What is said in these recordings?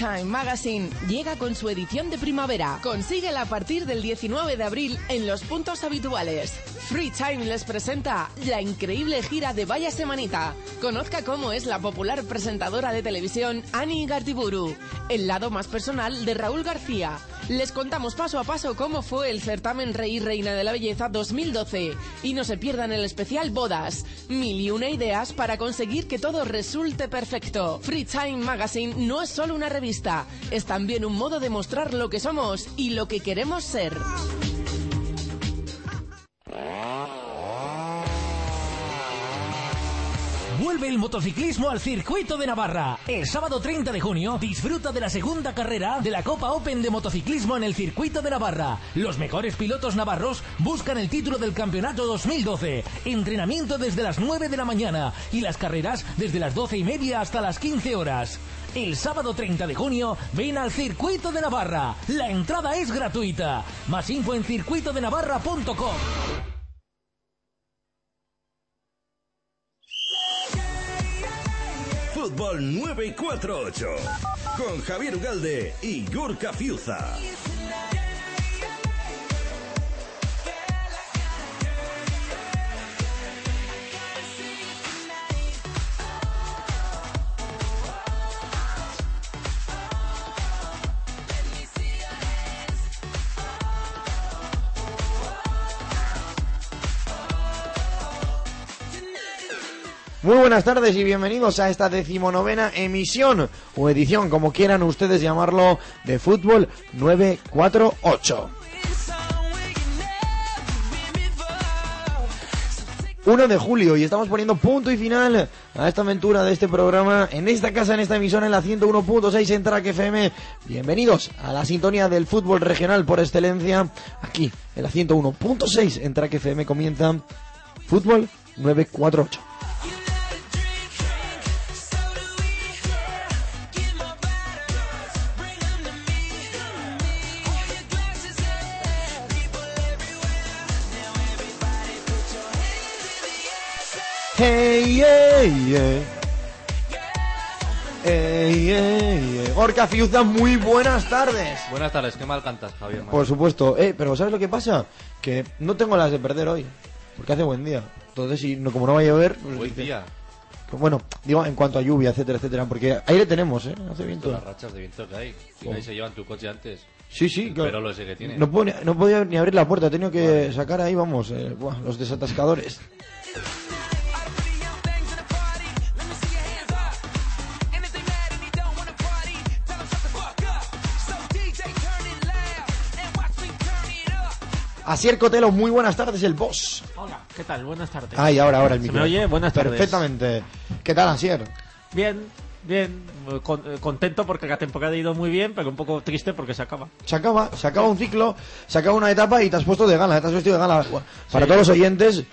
Time Magazine llega con su edición de primavera. Consíguela a partir del 19 de abril en los puntos habituales. Free Time les presenta la increíble gira de Vaya Semanita. Conozca cómo es la popular presentadora de televisión Annie Gartiburu, el lado más personal de Raúl García. Les contamos paso a paso cómo fue el certamen Rey y Reina de la Belleza 2012 y no se pierdan el especial Bodas. Mil y una ideas para conseguir que todo resulte perfecto. Free Time Magazine no es solo una revista, es también un modo de mostrar lo que somos y lo que queremos ser. Vuelve el motociclismo al circuito de Navarra. El sábado 30 de junio disfruta de la segunda carrera de la Copa Open de motociclismo en el circuito de Navarra. Los mejores pilotos navarros buscan el título del campeonato 2012. Entrenamiento desde las 9 de la mañana y las carreras desde las 12 y media hasta las 15 horas. El sábado 30 de junio ven al Circuito de Navarra. La entrada es gratuita. Más info en circuitodenavarra.com. Fútbol 948 con Javier Ugalde y Gorka Fiuza. Muy buenas tardes y bienvenidos a esta decimonovena emisión o edición, como quieran ustedes llamarlo, de Fútbol 948. 1 de julio y estamos poniendo punto y final a esta aventura de este programa en esta casa, en esta emisora, en la 101.6 en Track FM. Bienvenidos a la sintonía del fútbol regional por excelencia. Aquí, en la 101.6 en Track FM comienza Fútbol 948. Gorka Fiuza, muy buenas tardes. Buenas tardes, qué mal cantas, Javier. Por supuesto, eh, pero ¿sabes lo que pasa? Que no tengo las de perder hoy, porque hace buen día. Entonces, si no, como no va a llover, pues, Buen dice- día. pues bueno, digo en cuanto a lluvia, etcétera, etcétera, porque aire tenemos, ¿eh? Hace viento. Todas las rachas de viento que hay. Y Oh. ahí se llevan tu coche antes. Sí, sí, claro. Pero lo ese que tiene. No, puedo ni- no podía ni abrir la puerta, he tenido que sacar ahí, vamos, eh, buah, los desatascadores. Asier Cotelo, muy buenas tardes, el boss. Hola, ¿qué tal? Buenas tardes. Ay, ahora, ahora el ¿Se micro. me oye? Buenas tardes. Perfectamente. ¿Qué tal, Asier? Bien, bien. con- eh, contento porque la temporada ha ido muy bien, pero un poco triste porque se acaba. Se acaba, se acaba un ciclo, se acaba una etapa y te has puesto de gala, te has vestido de gala. Para Sí. todos los oyentes, eh,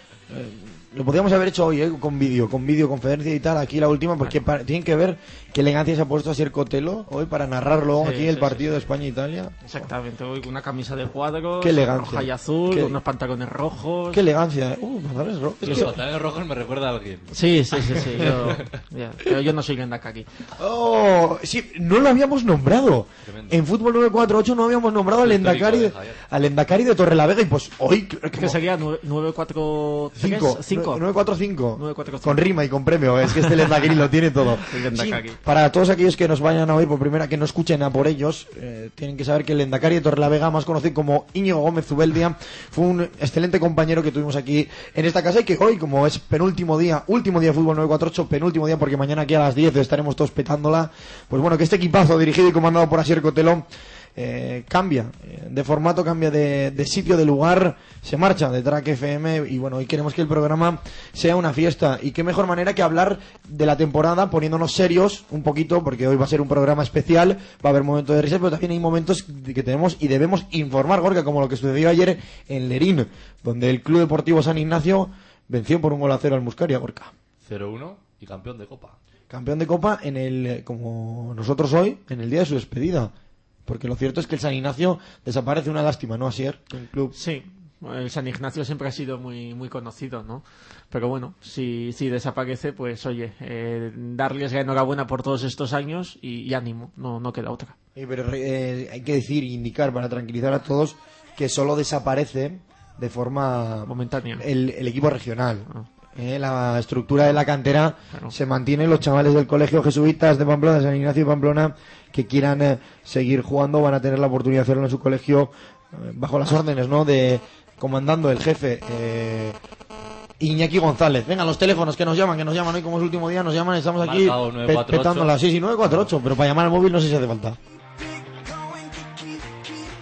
lo podríamos haber hecho hoy, eh, con vídeo, con videoconferencia y tal, aquí la última, porque pa- tienen que ver qué elegancia se ha puesto Asier Cotelo hoy para narrarlo Sí, aquí el sí, partido de España-Italia. Exactamente, hoy con una camisa de cuadros, Qué elegancia. roja y azul, Qué- con unos pantalones rojos. Qué elegancia, eh. Uh, pantalones rojos. Es Los que- pantalones rojos me recuerda a alguien. Sí, sí, sí, sí. Yo, pero yo no soy Lendakari. Oh, sí, no lo habíamos nombrado. Tremendo. En Fútbol 948 no habíamos nombrado al Endacari, de, al Endacari de Torrelavega y pues hoy... Que sería 943 5, 5. 945. 945. Con rima y con premio, es que este Lendakari lo tiene todo. Sí, para todos aquellos que nos vayan a oír por primera, que no escuchen a por ellos, eh, tienen que saber que el Lendakari de Torrelavega, más conocido como Íñigo Gómez Zubeldia, fue un excelente compañero que tuvimos aquí en esta casa y que hoy, como es penúltimo día, último día de fútbol 948, penúltimo día porque mañana aquí a las 10 estaremos todos petándola, pues bueno, que este equipazo dirigido y comandado por Asier Cotelón eh, cambia eh, de formato, cambia de, de sitio, de lugar, se marcha de Track FM y bueno, hoy queremos que el programa sea una fiesta y qué mejor manera que hablar de la temporada poniéndonos serios un poquito porque hoy va a ser un programa especial, va a haber momentos de risa, pero también hay momentos que tenemos y debemos informar, Gorka, como lo que sucedió ayer en Lerín, donde el Club Deportivo San Ignacio venció por un gol a cero al Muscaria, Gorka. 0-1 y campeón de Copa. Campeón de Copa en el, como nosotros hoy, en el día de su despedida. Porque lo cierto es que el San Ignacio desaparece una lástima, ¿no, Asier? El club. Sí, el San Ignacio siempre ha sido muy muy conocido, ¿no? Pero bueno, si, si desaparece, pues oye, eh, darles la enhorabuena por todos estos años y, y ánimo, no, no queda otra. Sí, pero eh, hay que decir, indicar para tranquilizar a todos que solo desaparece de forma Momentánea. el, el equipo regional. Ah. Eh, la estructura de la cantera Claro. se mantiene. Los chavales del Colegio Jesuitas de Pamplona, San Ignacio de Pamplona, que quieran eh, seguir jugando, van a tener la oportunidad de hacerlo en su colegio eh, bajo las órdenes, ¿no? De comandando el jefe. eh, Iñaki González. Venga, los teléfonos que nos llaman, que nos llaman hoy como es último día, nos llaman, estamos aquí pe- 948. petándola. Sí, sí, 948, pero para llamar al móvil no sé si hace falta.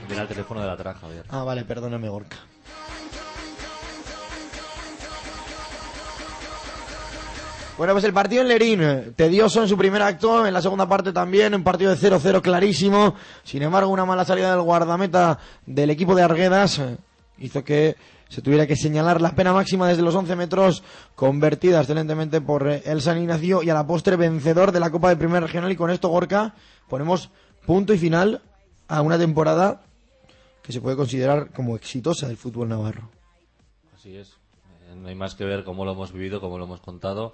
Mira el teléfono de la traja, Javier. Ah, vale, perdóname, Gorka. Bueno, pues el partido en Lerín, eh, tedioso en su primer acto, en la segunda parte también, un partido de 0-0 clarísimo. Sin embargo, una mala salida del guardameta del equipo de Arguedas eh, hizo que se tuviera que señalar la pena máxima desde los 11 metros, convertida excelentemente por eh, el San Ignacio y a la postre vencedor de la Copa de Primera Regional. Y con esto, Gorka, ponemos punto y final a una temporada que se puede considerar como exitosa del fútbol navarro. Así es. No hay más que ver cómo lo hemos vivido, cómo lo hemos contado.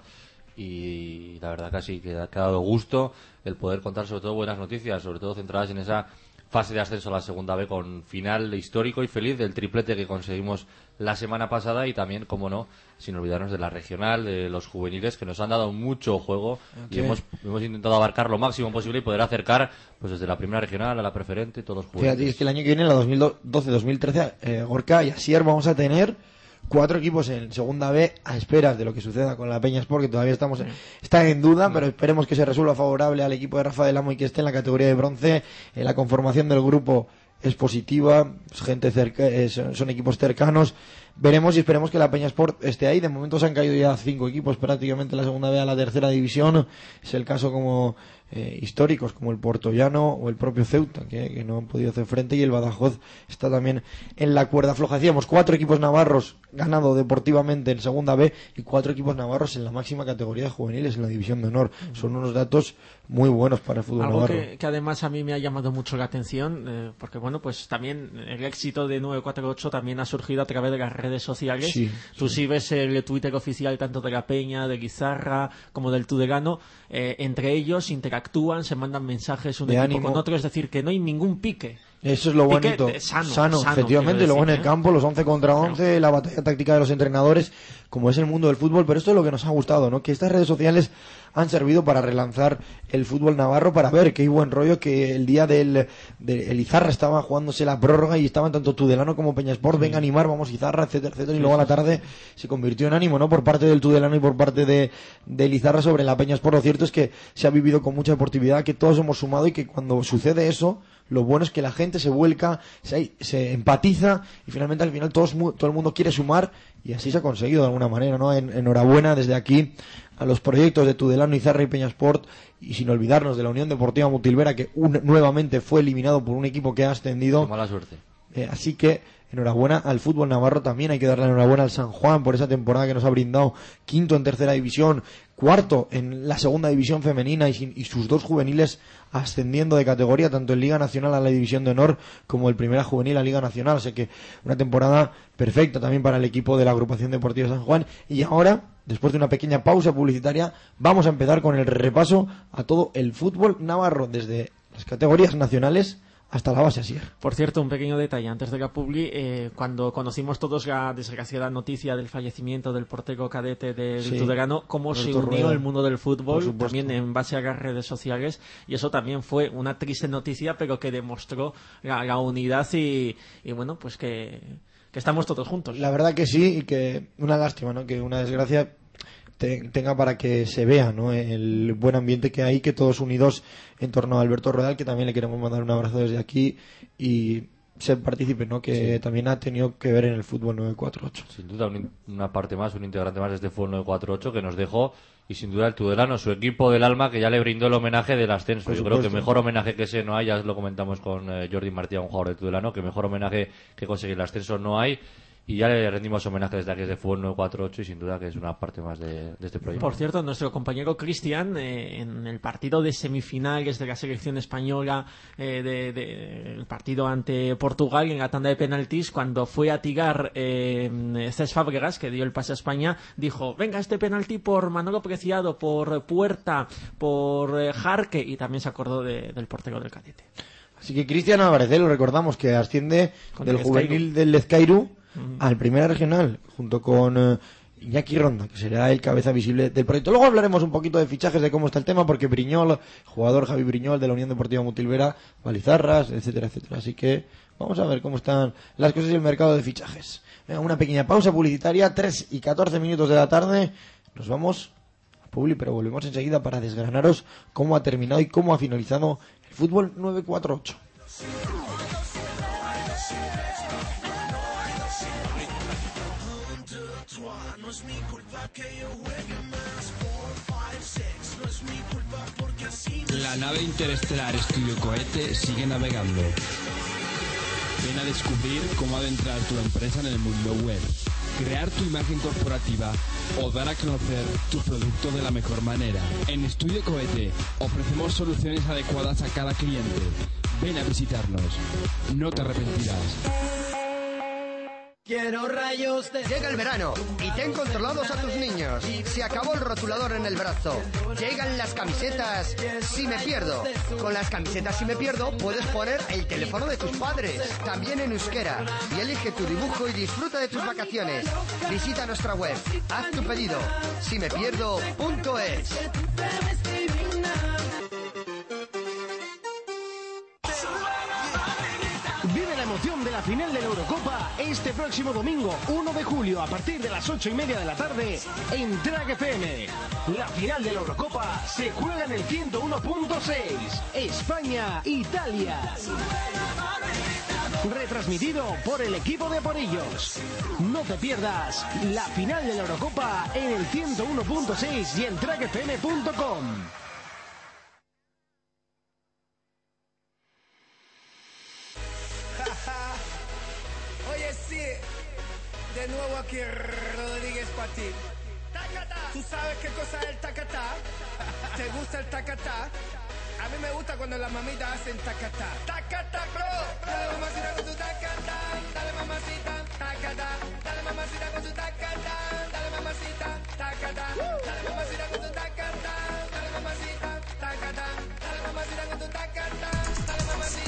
Y la verdad casi que ha dado gusto el poder contar sobre todo buenas noticias, sobre todo centradas en esa fase de ascenso a la segunda B con final histórico y feliz del triplete que conseguimos la semana pasada y también, como no, sin olvidarnos de la regional, de los juveniles que nos han dado mucho juego y hemos, hemos intentado abarcar lo máximo posible y poder acercar pues desde la primera regional a la preferente todos los juveniles. Fíjate, es que el año que viene, en la 2012-2013, eh, Gorka y Asier vamos a tener cuatro equipos en segunda B a esperas de lo que suceda con la Peña Sport, que todavía estamos en, está en duda, pero esperemos que se resuelva favorable al equipo de Rafael Amo y que esté en la categoría de bronce. En la conformación del grupo es positiva, es gente cerca, eh, son, son equipos cercanos. Veremos y esperemos que la Peña Sport esté ahí. De momento se han caído ya cinco equipos prácticamente la segunda B a la tercera división. Es el caso como eh, históricos como el Portollano o el propio Ceuta, que, que no han podido hacer frente, y el Badajoz está también en la cuerda floja. Decíamos, cuatro equipos navarros ganado deportivamente en segunda B y cuatro equipos navarros en la máxima categoría de juveniles en la división de honor. Son unos datos muy buenos para el fútbol Algo navarro. que, que además a mí me ha llamado mucho la atención, eh, porque bueno, pues también el éxito de 948 también ha surgido a través de las redes sociales. Sí, Tú si ves el Twitter oficial tanto de la Peña, de Guizarra, como del Tudelano, eh, entre ellos interactúan, se mandan mensajes un De equipo ánimo. con otro, es decir, que no hay ningún pique. Eso es lo bonito. de- sano, sano, efectivamente. Luego en el ¿eh? campo, los 11 contra 11, la batalla táctica de los entrenadores, como es el mundo del fútbol. Pero esto es lo que nos ha gustado, ¿no? Que estas redes sociales han servido para relanzar el fútbol navarro, para ver que hay buen rollo, que el día del, de Izarra estaba jugándose la prórroga y estaban tanto Tudelano como Peñasport, venga a animar, vamos Izarra, etcétera, etcétera. Y luego a la tarde se convirtió en ánimo, ¿no? Por parte del Tudelano y por parte de, del Izarra sobre la Peñasport. Lo cierto es que se ha vivido con mucha deportividad, que todos hemos sumado y que cuando sucede eso, lo bueno es que la gente se vuelca, se, se empatiza y finalmente al final todos, todo el mundo quiere sumar y así se ha conseguido de alguna manera, ¿no? En- enhorabuena desde aquí a los proyectos de Tudelano, Izarra y Peñasport y sin olvidarnos de la Unión Deportiva Mutilvera que un- nuevamente fue eliminado por un equipo que ha ascendido. Qué mala suerte. Eh, así que enhorabuena al fútbol navarro también. Hay que darle enhorabuena al San Juan por esa temporada que nos ha brindado quinto en tercera división, cuarto en la segunda división femenina y, sin- y sus dos juveniles ascendiendo de categoría, tanto en Liga Nacional a la División de Honor como el Primera Juvenil a Liga Nacional. Así que una temporada perfecta también para el equipo de la agrupación deportiva San Juan. Y ahora, después de una pequeña pausa publicitaria, vamos a empezar con el repaso a todo el fútbol navarro, desde las categorías nacionales hasta la base así. Por cierto, un pequeño detalle antes de la publi, eh, cuando conocimos todos la desgraciada noticia del fallecimiento del portero cadete del Sí. Tudelano, cómo se unió Rueda. el mundo del fútbol también en base a las redes sociales y eso también fue una triste noticia, pero que demostró la, la unidad y, y bueno, pues que, que estamos todos juntos. La verdad que sí, y que una lástima, ¿no? Que una desgracia te- tenga para que se vea ¿no? el buen ambiente que hay, que todos unidos en torno a Alberto Rodal, que también le queremos mandar un abrazo desde aquí y ser partícipe, ¿no? que también ha tenido que ver en el fútbol 948. Sin duda, un una parte más, un integrante más de este fútbol 948 que nos dejó, y sin duda el Tudelano, su equipo del alma, que ya le brindó el homenaje del ascenso. Por Yo creo que mejor homenaje que ese no hay, ya lo comentamos con eh, Jordi Martí, un jugador de Tudelano, que mejor homenaje que conseguir el ascenso no hay. Y ya le rendimos homenaje desde aquí, desde Fútbol 948, y sin duda que es una parte más de, de este proyecto. Por cierto, nuestro compañero Cristian, eh, en el partido de semifinales de la selección española, eh, de, de- el partido ante Portugal en la tanda de penaltis, cuando fue a tirar eh, Cés Fábregas, que dio el pase a España, dijo, venga, este penalti por Manolo Preciado, por Puerta, por eh, Jarque, y también se acordó de- del portero del cadete. Así que Cristian Álvarez, ¿eh? lo recordamos, que asciende Con del el juvenil del Lezcairu al primera regional, junto con eh, Iñaki Ronda, que será el cabeza visible del proyecto. Luego hablaremos un poquito de fichajes, de cómo está el tema, porque Briñol, jugador Javi Briñol de la Unión Deportiva Mutilvera, Balizarras, etcétera, etcétera. Así que vamos a ver cómo están las cosas y el mercado de fichajes. Una pequeña pausa publicitaria, 3 y 14 minutos de la tarde. Nos vamos a Publi, pero volvemos enseguida para desgranaros cómo ha terminado y cómo ha finalizado el fútbol 948. La nave interestelar Estudio Cohete sigue navegando. Ven a descubrir cómo adentrar tu empresa en el mundo web, crear tu imagen corporativa o dar a conocer tu producto de la mejor manera. En Estudio Cohete ofrecemos soluciones adecuadas a cada cliente. Ven a visitarnos. No te arrepentirás. Quiero rayos de... Llega el verano y ten controlados a tus niños. Se acabó el rotulador en el brazo. Llegan las camisetas Si me pierdo. Con las camisetas Si me pierdo puedes poner el teléfono de tus padres. También en euskera. Y elige tu dibujo y disfruta de tus vacaciones. Visita nuestra web. Haz tu pedido. simepierdo.es. Vive la final de la Eurocopa este próximo domingo, 1 de julio, a partir de las 8 y media de la tarde, en Track FM. La final de la Eurocopa se juega en el 101.6. España-Italia. Retransmitido por el equipo de Aporillos. No te pierdas la final de la Eurocopa en el 101.6 y en trackfm.com. de nuevo aquí Rodríguez para ti. ¿Tú sabes qué cosa es el tacatá? ¿Te gusta el tacatá? A mí me gusta cuando las mamitas hacen tacatá. Tacatá, bro. Dale mamacita con tu tacatá. Dale mamacita, tacatá. Dale mamacita con tu tacatá. Dale mamacita, tacatá. Dale mamacita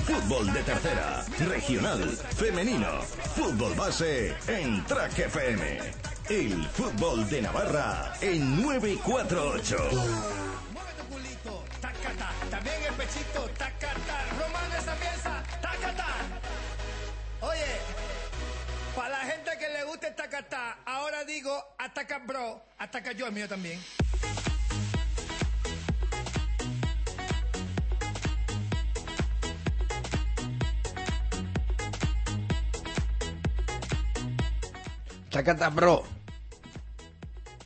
Fútbol de tercera, regional, femenino, fútbol base en Track FM. El fútbol de Navarra en 948. Tacata, también el pechito, tacata, esa pieza, tacata. Oye, para la gente que le guste el tacata, ahora digo ataca bro, ataca yo el mío también. Chacata, bro.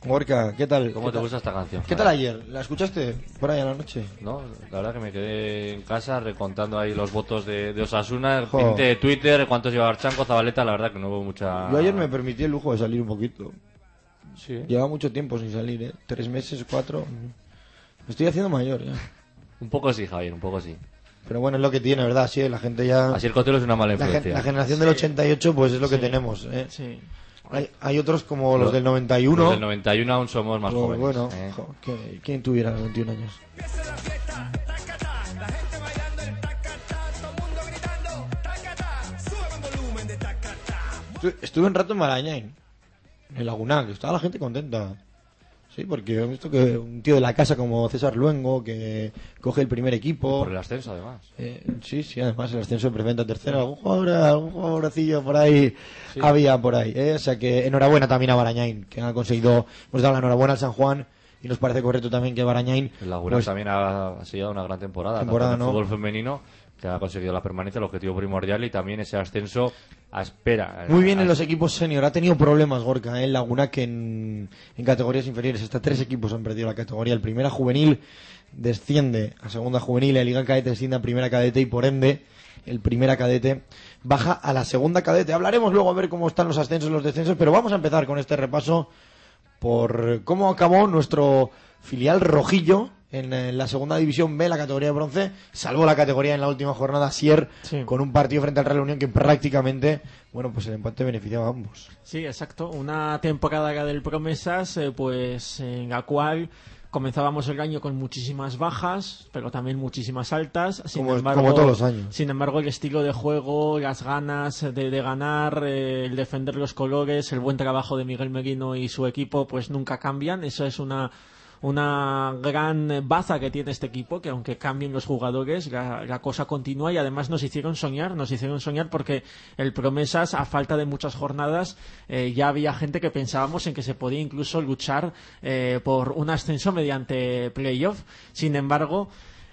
Gorka, ¿qué tal? ¿Cómo ¿Qué te tal? gusta esta canción? ¿Qué tal ayer? ¿La escuchaste por ahí a la noche? No, la verdad que me quedé en casa recontando ahí los votos de, de Osasuna, Jo. pinté Twitter, cuántos lleva Archanco, Zabaleta, la verdad que no hubo mucha... Yo ayer me permití el lujo de salir un poquito. Sí. Lleva mucho tiempo sin salir, ¿eh? Tres meses, cuatro. Me estoy haciendo mayor ya. Un poco sí, Javier, un poco sí. Pero bueno, es lo que tiene, ¿verdad? Sí, la gente ya... Así el cotelo es una mala La, gen- influencia. la generación del 88, pues es lo que Sí. tenemos, ¿eh? Sí. Hay, hay otros como los, Los- del 91. Los del 91 aún somos más Pues jóvenes. bueno, ¿eh? jo, que- ¿quién tuviera 21 años? Estu- Estuve un rato en Marañain, en el Lagunac, estaba la gente contenta. Sí, porque he visto que un tío de la casa como César Luengo, que coge el primer equipo. Por el ascenso, además. Eh, sí, sí, además el ascenso de preventa tercera. Algún jugador, algún jugadorcillo por ahí había por ahí. ¿eh? O sea que enhorabuena también a Barañain, que ha conseguido. Hemos dado la enhorabuena al San Juan y nos parece correcto también que Barañain. Laguna pues, también ha, ha sido una gran temporada. Temporada, tanto en el ¿no? fútbol femenino, que ha conseguido la permanencia, el objetivo primordial, y también ese ascenso a espera. Muy bien A- en los equipos senior. Ha tenido problemas Gorka ¿eh? en Laguna que en, en categorías inferiores. Hasta tres equipos han perdido la categoría. El primera juvenil desciende a segunda juvenil, la Liga Cadete desciende a primera cadete y por ende el primera cadete baja a la segunda cadete. Hablaremos luego a ver cómo están los ascensos y los descensos, pero vamos a empezar con este repaso por cómo acabó nuestro filial rojillo en, eh, la segunda división B, la categoría de bronce, salvó la categoría en la última jornada Sier con un partido frente al Real Unión que prácticamente, bueno, pues el empate beneficiaba a ambos. Sí, exacto. Una temporada del Promesas, eh, pues en la cual comenzábamos el año con muchísimas bajas, pero también muchísimas altas. Sin Como- embargo, como todos los años. Sin embargo, el estilo de juego, las ganas de, de ganar, eh, el defender los colores, el buen trabajo de Miguel Merino y su equipo, pues nunca cambian. Eso es una una gran baza que tiene este equipo, que aunque cambien los jugadores, la, la cosa continúa y además nos hicieron soñar, nos hicieron soñar porque el Promesas, a falta de muchas jornadas, eh, ya había gente que pensábamos en que se podía incluso luchar eh, por un ascenso mediante playoff. Sin embargo,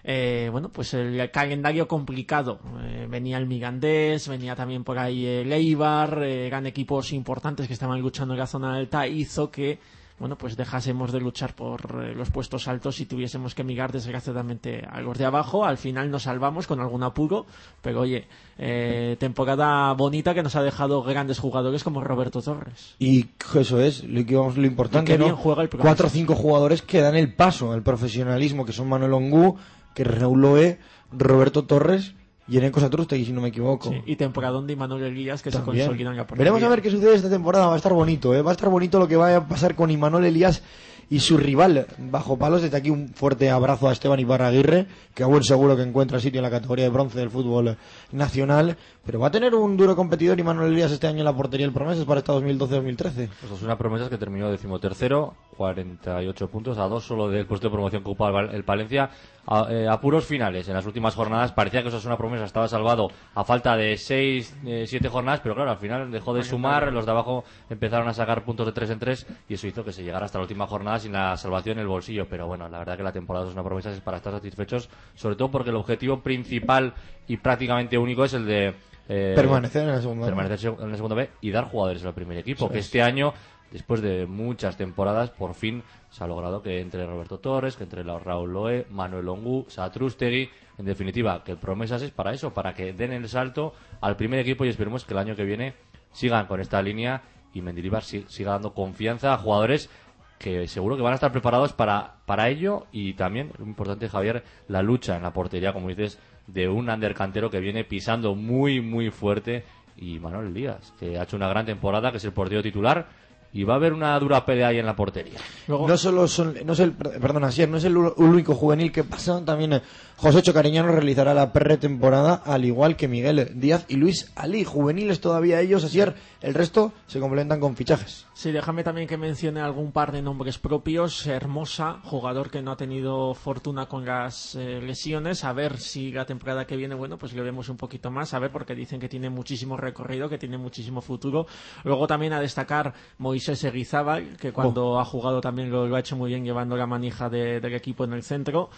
eh, bueno, pues el calendario complicado. Eh, venía el Migandés, venía también por ahí el Eibar, eh, eran equipos importantes que estaban luchando en la zona alta, hizo que bueno, pues dejásemos de luchar por eh, los puestos altos y tuviésemos que migrar desgraciadamente a los de abajo. Al final nos salvamos con algún apuro, pero oye, eh, temporada bonita que nos ha dejado grandes jugadores como Roberto Torres. Y eso es lo, que vamos, lo importante, Y qué ¿no? bien juega el. Cuatro o cinco jugadores que dan el paso al profesionalismo, que son Manuel Ongú, que Raúl Loé, Roberto Torres y Satrustegui, si no me equivoco. Sí, y temporadón de Imanol Elías que También. se consolidan la. Veremos a ver qué sucede esta temporada. Va a estar bonito, ¿eh? Va a estar bonito lo que va a pasar con Imanol Elías y su rival bajo palos. Desde aquí un fuerte abrazo a Esteban Ibarraguirre, que a buen seguro que encuentra sitio en la categoría de bronce del fútbol nacional. Pero va a tener un duro competidor Imanol Elías este año en la portería del Promesas para esta 2012-2013. Pues es una promesa que terminó decimotercero, 48 puntos, a dos solo del puesto de promoción que ocupaba el el Palencia. A, eh, a puros finales, en las últimas jornadas parecía que eso es una promesa, estaba salvado a falta de 6, 7 jornadas, pero claro, al final dejó de sumar, los de abajo empezaron a sacar puntos de 3 en 3 y eso hizo que se llegara hasta la última jornada sin la salvación en el bolsillo. Pero bueno, la verdad que la temporada es una promesa, es para estar satisfechos, sobre todo porque el objetivo principal y prácticamente único es el de eh, Permanecer en la segunda B. permanecer en la segunda B y dar jugadores al primer equipo. Que es. este año, después de muchas temporadas, por fin se ha logrado que entre Roberto Torres, que entre Raúl Loé, Manuel Ongu, Satrustegui, en definitiva, que promesas es para eso, para que den el salto al primer equipo y esperemos que el año que viene sigan con esta línea y Mendilibar si- siga dando confianza a jugadores que seguro que van a estar preparados para, para ello. Y también, lo importante Javier, la lucha en la portería, como dices, de un undercantero que viene pisando muy, muy fuerte. Y Manuel Díaz, que ha hecho una gran temporada, que es el portero titular. Y va a haber una dura pelea ahí en la portería. No solo son, no es el, perdón, así es, no es el único juvenil que pasa, también eh, José Cariñano realizará la pretemporada, al igual que Miguel Díaz y Luis Ali, juveniles todavía ellos, así es, el resto se complementan con fichajes. Sí, déjame también que mencione algún par de nombres propios. Hermosa, jugador que no ha tenido fortuna con las eh, lesiones. A ver si la temporada que viene, bueno, pues le vemos un poquito más. A ver, porque dicen que tiene muchísimo recorrido, que tiene muchísimo futuro. Luego también a destacar Moisés Eguizábal, que cuando ha jugado también lo, lo ha hecho muy bien llevando la manija de- del equipo en el centro.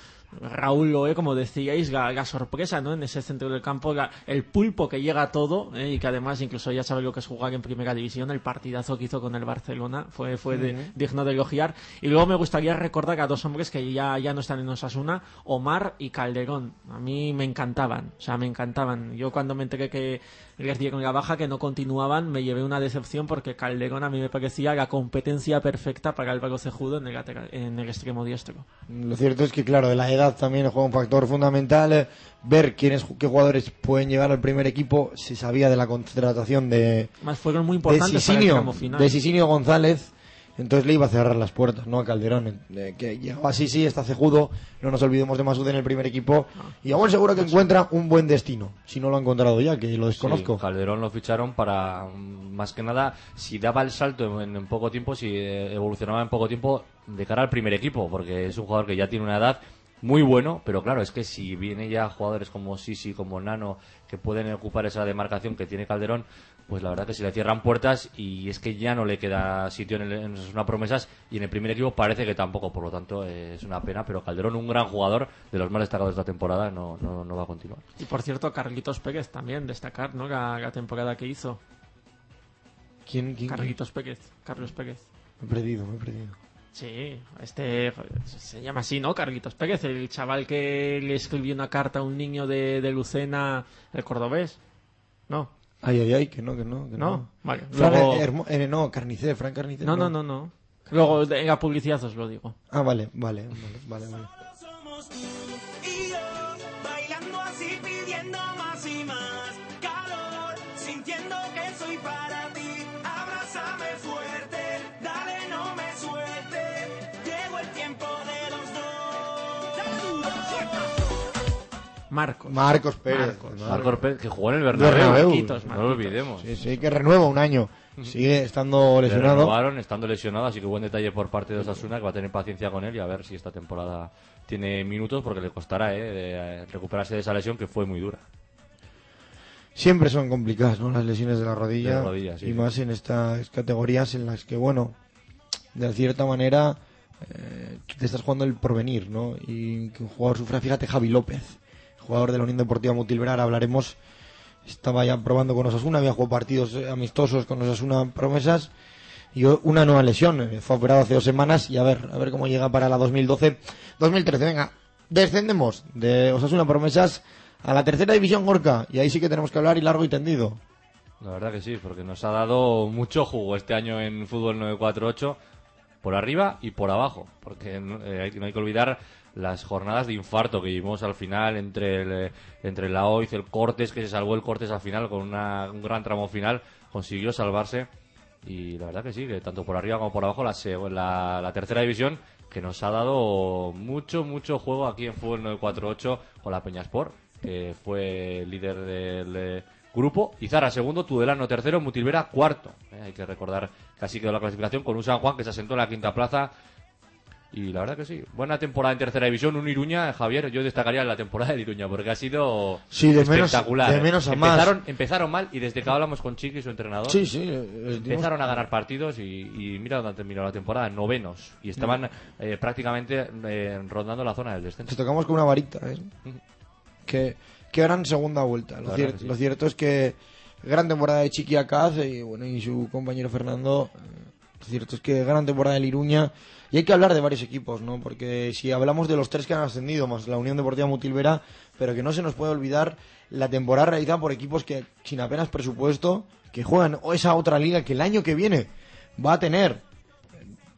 Raúl Loé, como decíais, la, la sorpresa ¿no? en ese centro del campo, la- el pulpo que llega a todo ¿eh? y que además incluso ya sabe lo que es jugar en primera división, el partidazo que hizo con el Barcelona fue, fue de- digno de elogiar. Y luego me gustaría recordar a dos hombres que ya, ya no están en Osasuna, Omar y Calderón. A mí me encantaban, o sea, me encantaban. Yo cuando me enteré que les dieron la baja, que no continuaban, me llevé una decepción porque Calderón a mí me parecía la competencia perfecta para Álvaro Cejudo en el, en el extremo diestro. Lo cierto es que, claro, de la edad también juega un factor fundamental. eh, ver quiénes, qué jugadores pueden llegar al primer equipo. Se sabía de la contratación de, Más fueron muy de importantes para el Sisinio, final. de Sisinio González, Entonces le iba a cerrar las puertas, ¿no? A Calderón. eh, que llegaba así, sí, está cejudo. No nos olvidemos de Masud en el primer equipo. Y aún seguro que encuentra un buen destino. Si no lo ha encontrado ya, que lo desconozco. Sí, Calderón lo ficharon para, mm, más que nada, si daba el salto en, en poco tiempo, si eh, evolucionaba en poco tiempo de cara al primer equipo, porque es un jugador que ya tiene una edad muy bueno, pero claro, es que si viene ya jugadores como Sisi, como Nano, que pueden ocupar esa demarcación que tiene Calderón, pues la verdad que se le cierran puertas y es que ya no le queda sitio en, el, en una promesas y en el primer equipo parece que tampoco, por lo tanto eh, es una pena, pero Calderón, un gran jugador, de los más destacados de esta temporada, no, no, no va a continuar. Y por cierto, Carlitos Pérez también, destacar, ¿no? La, la temporada que hizo. ¿Quién? quién Carlitos Pérez, Carlos Pérez. Me he perdido, me he perdido. Sí, este se llama así, ¿no? Carlitos Pérez, el chaval que le escribió una carta a un niño de, de Lucena, el cordobés. No. Ay, ay, ay, que no, que no. Que No, no. vale. Luego- Hermo- eh, no, Carnicer, Fran Carnicer. No, no, no, no. Luego de- en la publicidad os lo digo. Ah, vale, vale, vale, vale. vale. Marcos. Marcos Pérez. Marcos Pérez, que jugó en el Bernabéu. Bernabéu. Marquitos, No lo Marquitos. olvidemos. Sí, sí, que renueva un año. Sigue estando Le lesionado. renovaron estando lesionado, así que buen detalle por parte de Osasuna, que va a tener paciencia con él y a ver si esta temporada tiene minutos, porque le costará eh, de- recuperarse de esa lesión que fue muy dura. Siempre son complicadas, ¿no? Las lesiones de la rodilla. De la rodilla, sí, y sí. más en estas categorías en las que, bueno, de cierta manera eh, te estás jugando el porvenir, ¿no? Y que un jugador sufra, fíjate, Javi López, jugador de la Unión Deportiva Mutilverar, hablaremos. Estaba ya probando con Osasuna, había jugado partidos eh, amistosos con Osasuna promesas y una nueva lesión. eh, Fue operado hace dos semanas y a ver, a ver cómo llega para la 2012-2013. Venga, descendemos de Osasuna promesas a la tercera división Gorka y ahí sí que tenemos que hablar y largo y tendido. La verdad que sí, porque nos ha dado mucho jugo este año en fútbol 948, por arriba y por abajo, porque eh, no hay que olvidar las jornadas de infarto que vimos al final entre el, eh, entre la OIZ, el Cortes, que se salvó el Cortes al final con una- un gran tramo final, consiguió salvarse y la verdad que sí, que tanto por arriba como por abajo la, la, la tercera división que nos ha dado mucho, mucho juego aquí en Fútbol 948 con la Peñaspor, que fue líder del eh, grupo, Izarra segundo, Tudelano tercero, Mutilvera cuarto. Eh, hay que recordar que así quedó la clasificación con un San Juan que se asentó en la quinta plaza. Y la verdad que sí, buena temporada en tercera división, un Iruña, Javier, yo destacaría la temporada de Iruña porque ha sido Sí, de menos- espectacular. de eh. menos a más. empezaron, empezaron mal y desde que hablamos con Chiqui, su entrenador, Sí, sí, eh, eh, empezaron a ganar partidos y, y mira dónde han terminado la temporada, novenos. Y estaban eh, prácticamente eh, rondando la zona del descenso. Te tocamos con una varita, ¿eh? Que, que gran segunda vuelta. Lo, cier- lo cierto es que gran temporada de Chiqui Acaz y, bueno, y su compañero Fernando. eh, Lo cierto es que gran temporada de Iruña. Y hay que hablar de varios equipos, ¿no? Porque si hablamos de los tres que han ascendido, más la Unión Deportiva Mutilvera, pero que no se nos puede olvidar la temporada realizada por equipos que sin apenas presupuesto, que juegan esa otra liga que el año que viene va a tener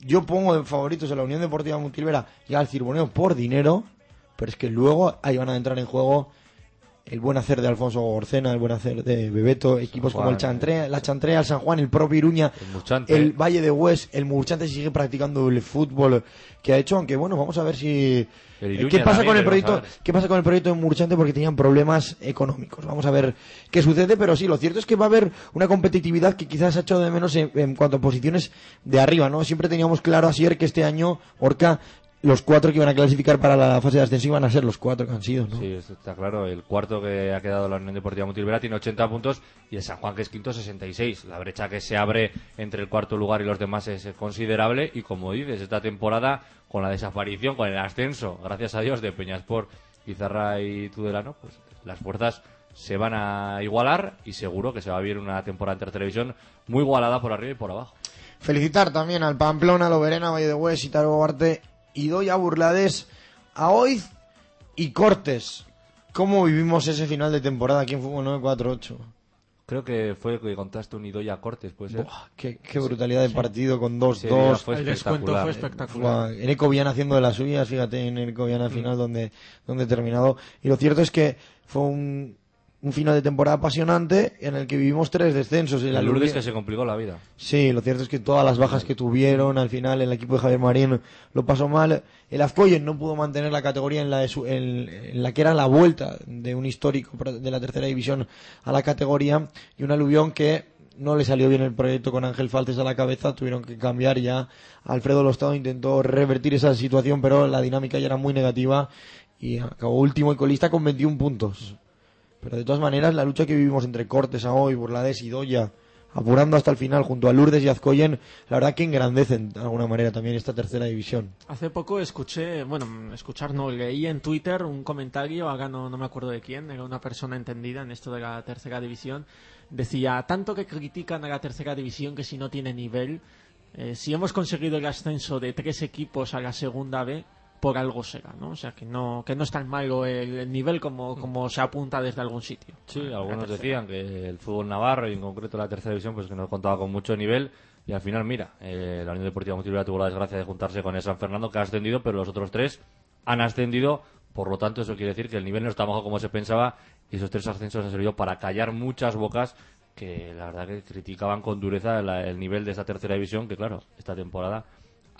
yo pongo de favoritos a la Unión Deportiva Mutilvera y al Cirboneo por dinero, pero es que luego ahí van a entrar en juego el buen hacer de Alfonso Gorcena, el buen hacer de Bebeto, equipos Juan, como el Chantrea, la Chantrea, el San Juan, el propio Iruña, El Valle de Hues, el Murchante sigue practicando el fútbol que ha hecho, aunque bueno, vamos a ver si eh, ¿Qué pasa con el proyecto? ¿Qué pasa con el proyecto de Murchante? Porque tenían problemas económicos. Vamos a ver qué sucede, pero sí, lo cierto es que va a haber una competitividad que quizás ha hecho de menos en, en cuanto a posiciones de arriba, ¿no? Siempre teníamos claro ayer que este año Orca los cuatro que iban a clasificar para la fase de ascenso iban a ser los cuatro que han sido, ¿no? Sí, eso está claro. El cuarto que ha quedado la Unión Deportiva Mutilvera tiene 80 puntos y el San Juan, que es quinto, 66. La brecha que se abre entre el cuarto lugar y los demás es considerable. Y como dices, esta temporada, con la desaparición, con el ascenso, gracias a Dios, de Peñaspor, Izarra y Tudelano, pues las fuerzas se van a igualar y seguro que se va a ver una temporada en tercera división muy igualada por arriba y por abajo. Felicitar también al Pamplona, a Loberena, Valle de Hues, Itaro Barte, Idoya Burlades, a Oiz y Cortes. ¿Cómo vivimos ese final de temporada aquí en Fútbol 948? Creo que fue el que contaste un Idoya Cortes, puede ser. Buah, qué, qué brutalidad de partido con 2-2. Ese día fue El descuento espectacular. fue eh. espectacular. Buah, En Eco Viana haciendo de las suyas, fíjate, en Eco Viana al final donde, donde terminado. Y lo cierto es que fue un, un final de temporada apasionante en el que vivimos tres descensos. Y la El Lourdes Lourdes- que se complicó la vida. Sí, lo cierto es que todas las bajas que tuvieron al final el equipo de Javier Marín lo pasó mal. El Azcoyen no pudo mantener la categoría en la, de su- en, en la que era la vuelta de un histórico de la tercera división a la categoría y un aluvión que no le salió bien el proyecto con Ángel Faltes a la cabeza, tuvieron que cambiar ya. Alfredo Lostado intentó revertir esa situación, pero la dinámica ya era muy negativa y acabó último y colista con 21 puntos. Pero de todas maneras, la lucha que vivimos entre Cortes, Aoy, Burlades y Doya, apurando hasta el final junto a Lourdes y Azcoyen, la verdad que engrandecen de alguna manera también esta tercera división. Hace poco escuché, bueno, escuchar no, leí en Twitter un comentario, no, no me acuerdo de quién, era una persona entendida en esto de la tercera división, decía, tanto que critican a la tercera división que si no tiene nivel, eh, si hemos conseguido el ascenso de tres equipos a la segunda B, por algo será, ¿no? O sea, que no, que no es tan malo el, el nivel como, como se apunta desde algún sitio. Sí, algunos decían que el fútbol navarro y en concreto la tercera división pues que no contaba con mucho nivel y al final mira, eh, la Unión Deportiva Multibra tuvo la desgracia de juntarse con el San Fernando que ha ascendido, pero los otros tres han ascendido, por lo tanto eso quiere decir que el nivel no está bajo como se pensaba y esos tres ascensos han servido para callar muchas bocas que la verdad que criticaban con dureza la- el nivel de esa tercera división que claro, esta temporada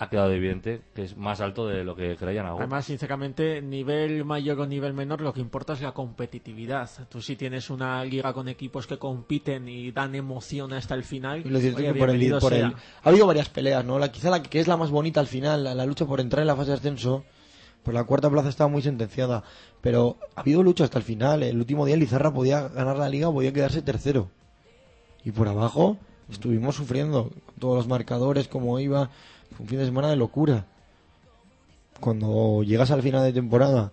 ha quedado evidente que es más alto de lo que creían ahora. Además, sinceramente, nivel mayor o nivel menor, lo que importa es la competitividad. Tú si tienes una liga con equipos que compiten y dan emoción hasta el final, Y lo cierto oye, es que por el, bienvenido por sea. el- ha habido varias peleas, ¿no? La, quizá la que es la más bonita al final, la, la lucha por entrar en la fase de ascenso, pues la cuarta plaza estaba muy sentenciada, pero ha habido lucha hasta el final. El último día Lizarra podía ganar la liga, podía quedarse tercero. Y por abajo estuvimos sufriendo todos los marcadores, como iba. Fue un fin de semana de locura. Cuando llegas al final de temporada,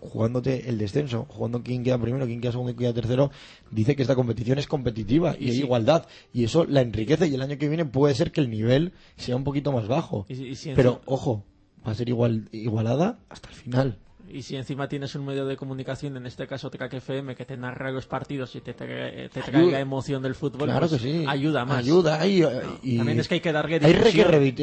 jugándote el descenso, jugando quién queda primero, quién queda segundo y quién queda tercero, dice que esta competición es competitiva y, Y hay sí. igualdad. Y eso la enriquece y el año que viene puede ser que el nivel sea un poquito más bajo. Y si- y si Pero, ojo, va a ser igual, igualada hasta el final. Y si encima tienes un medio de comunicación, en este caso Track FM, que te narra los partidos y te trae, te la emoción del fútbol, Claro pues que sí. ayuda más. Ayuda. Y, y- También es que hay que darle Hay que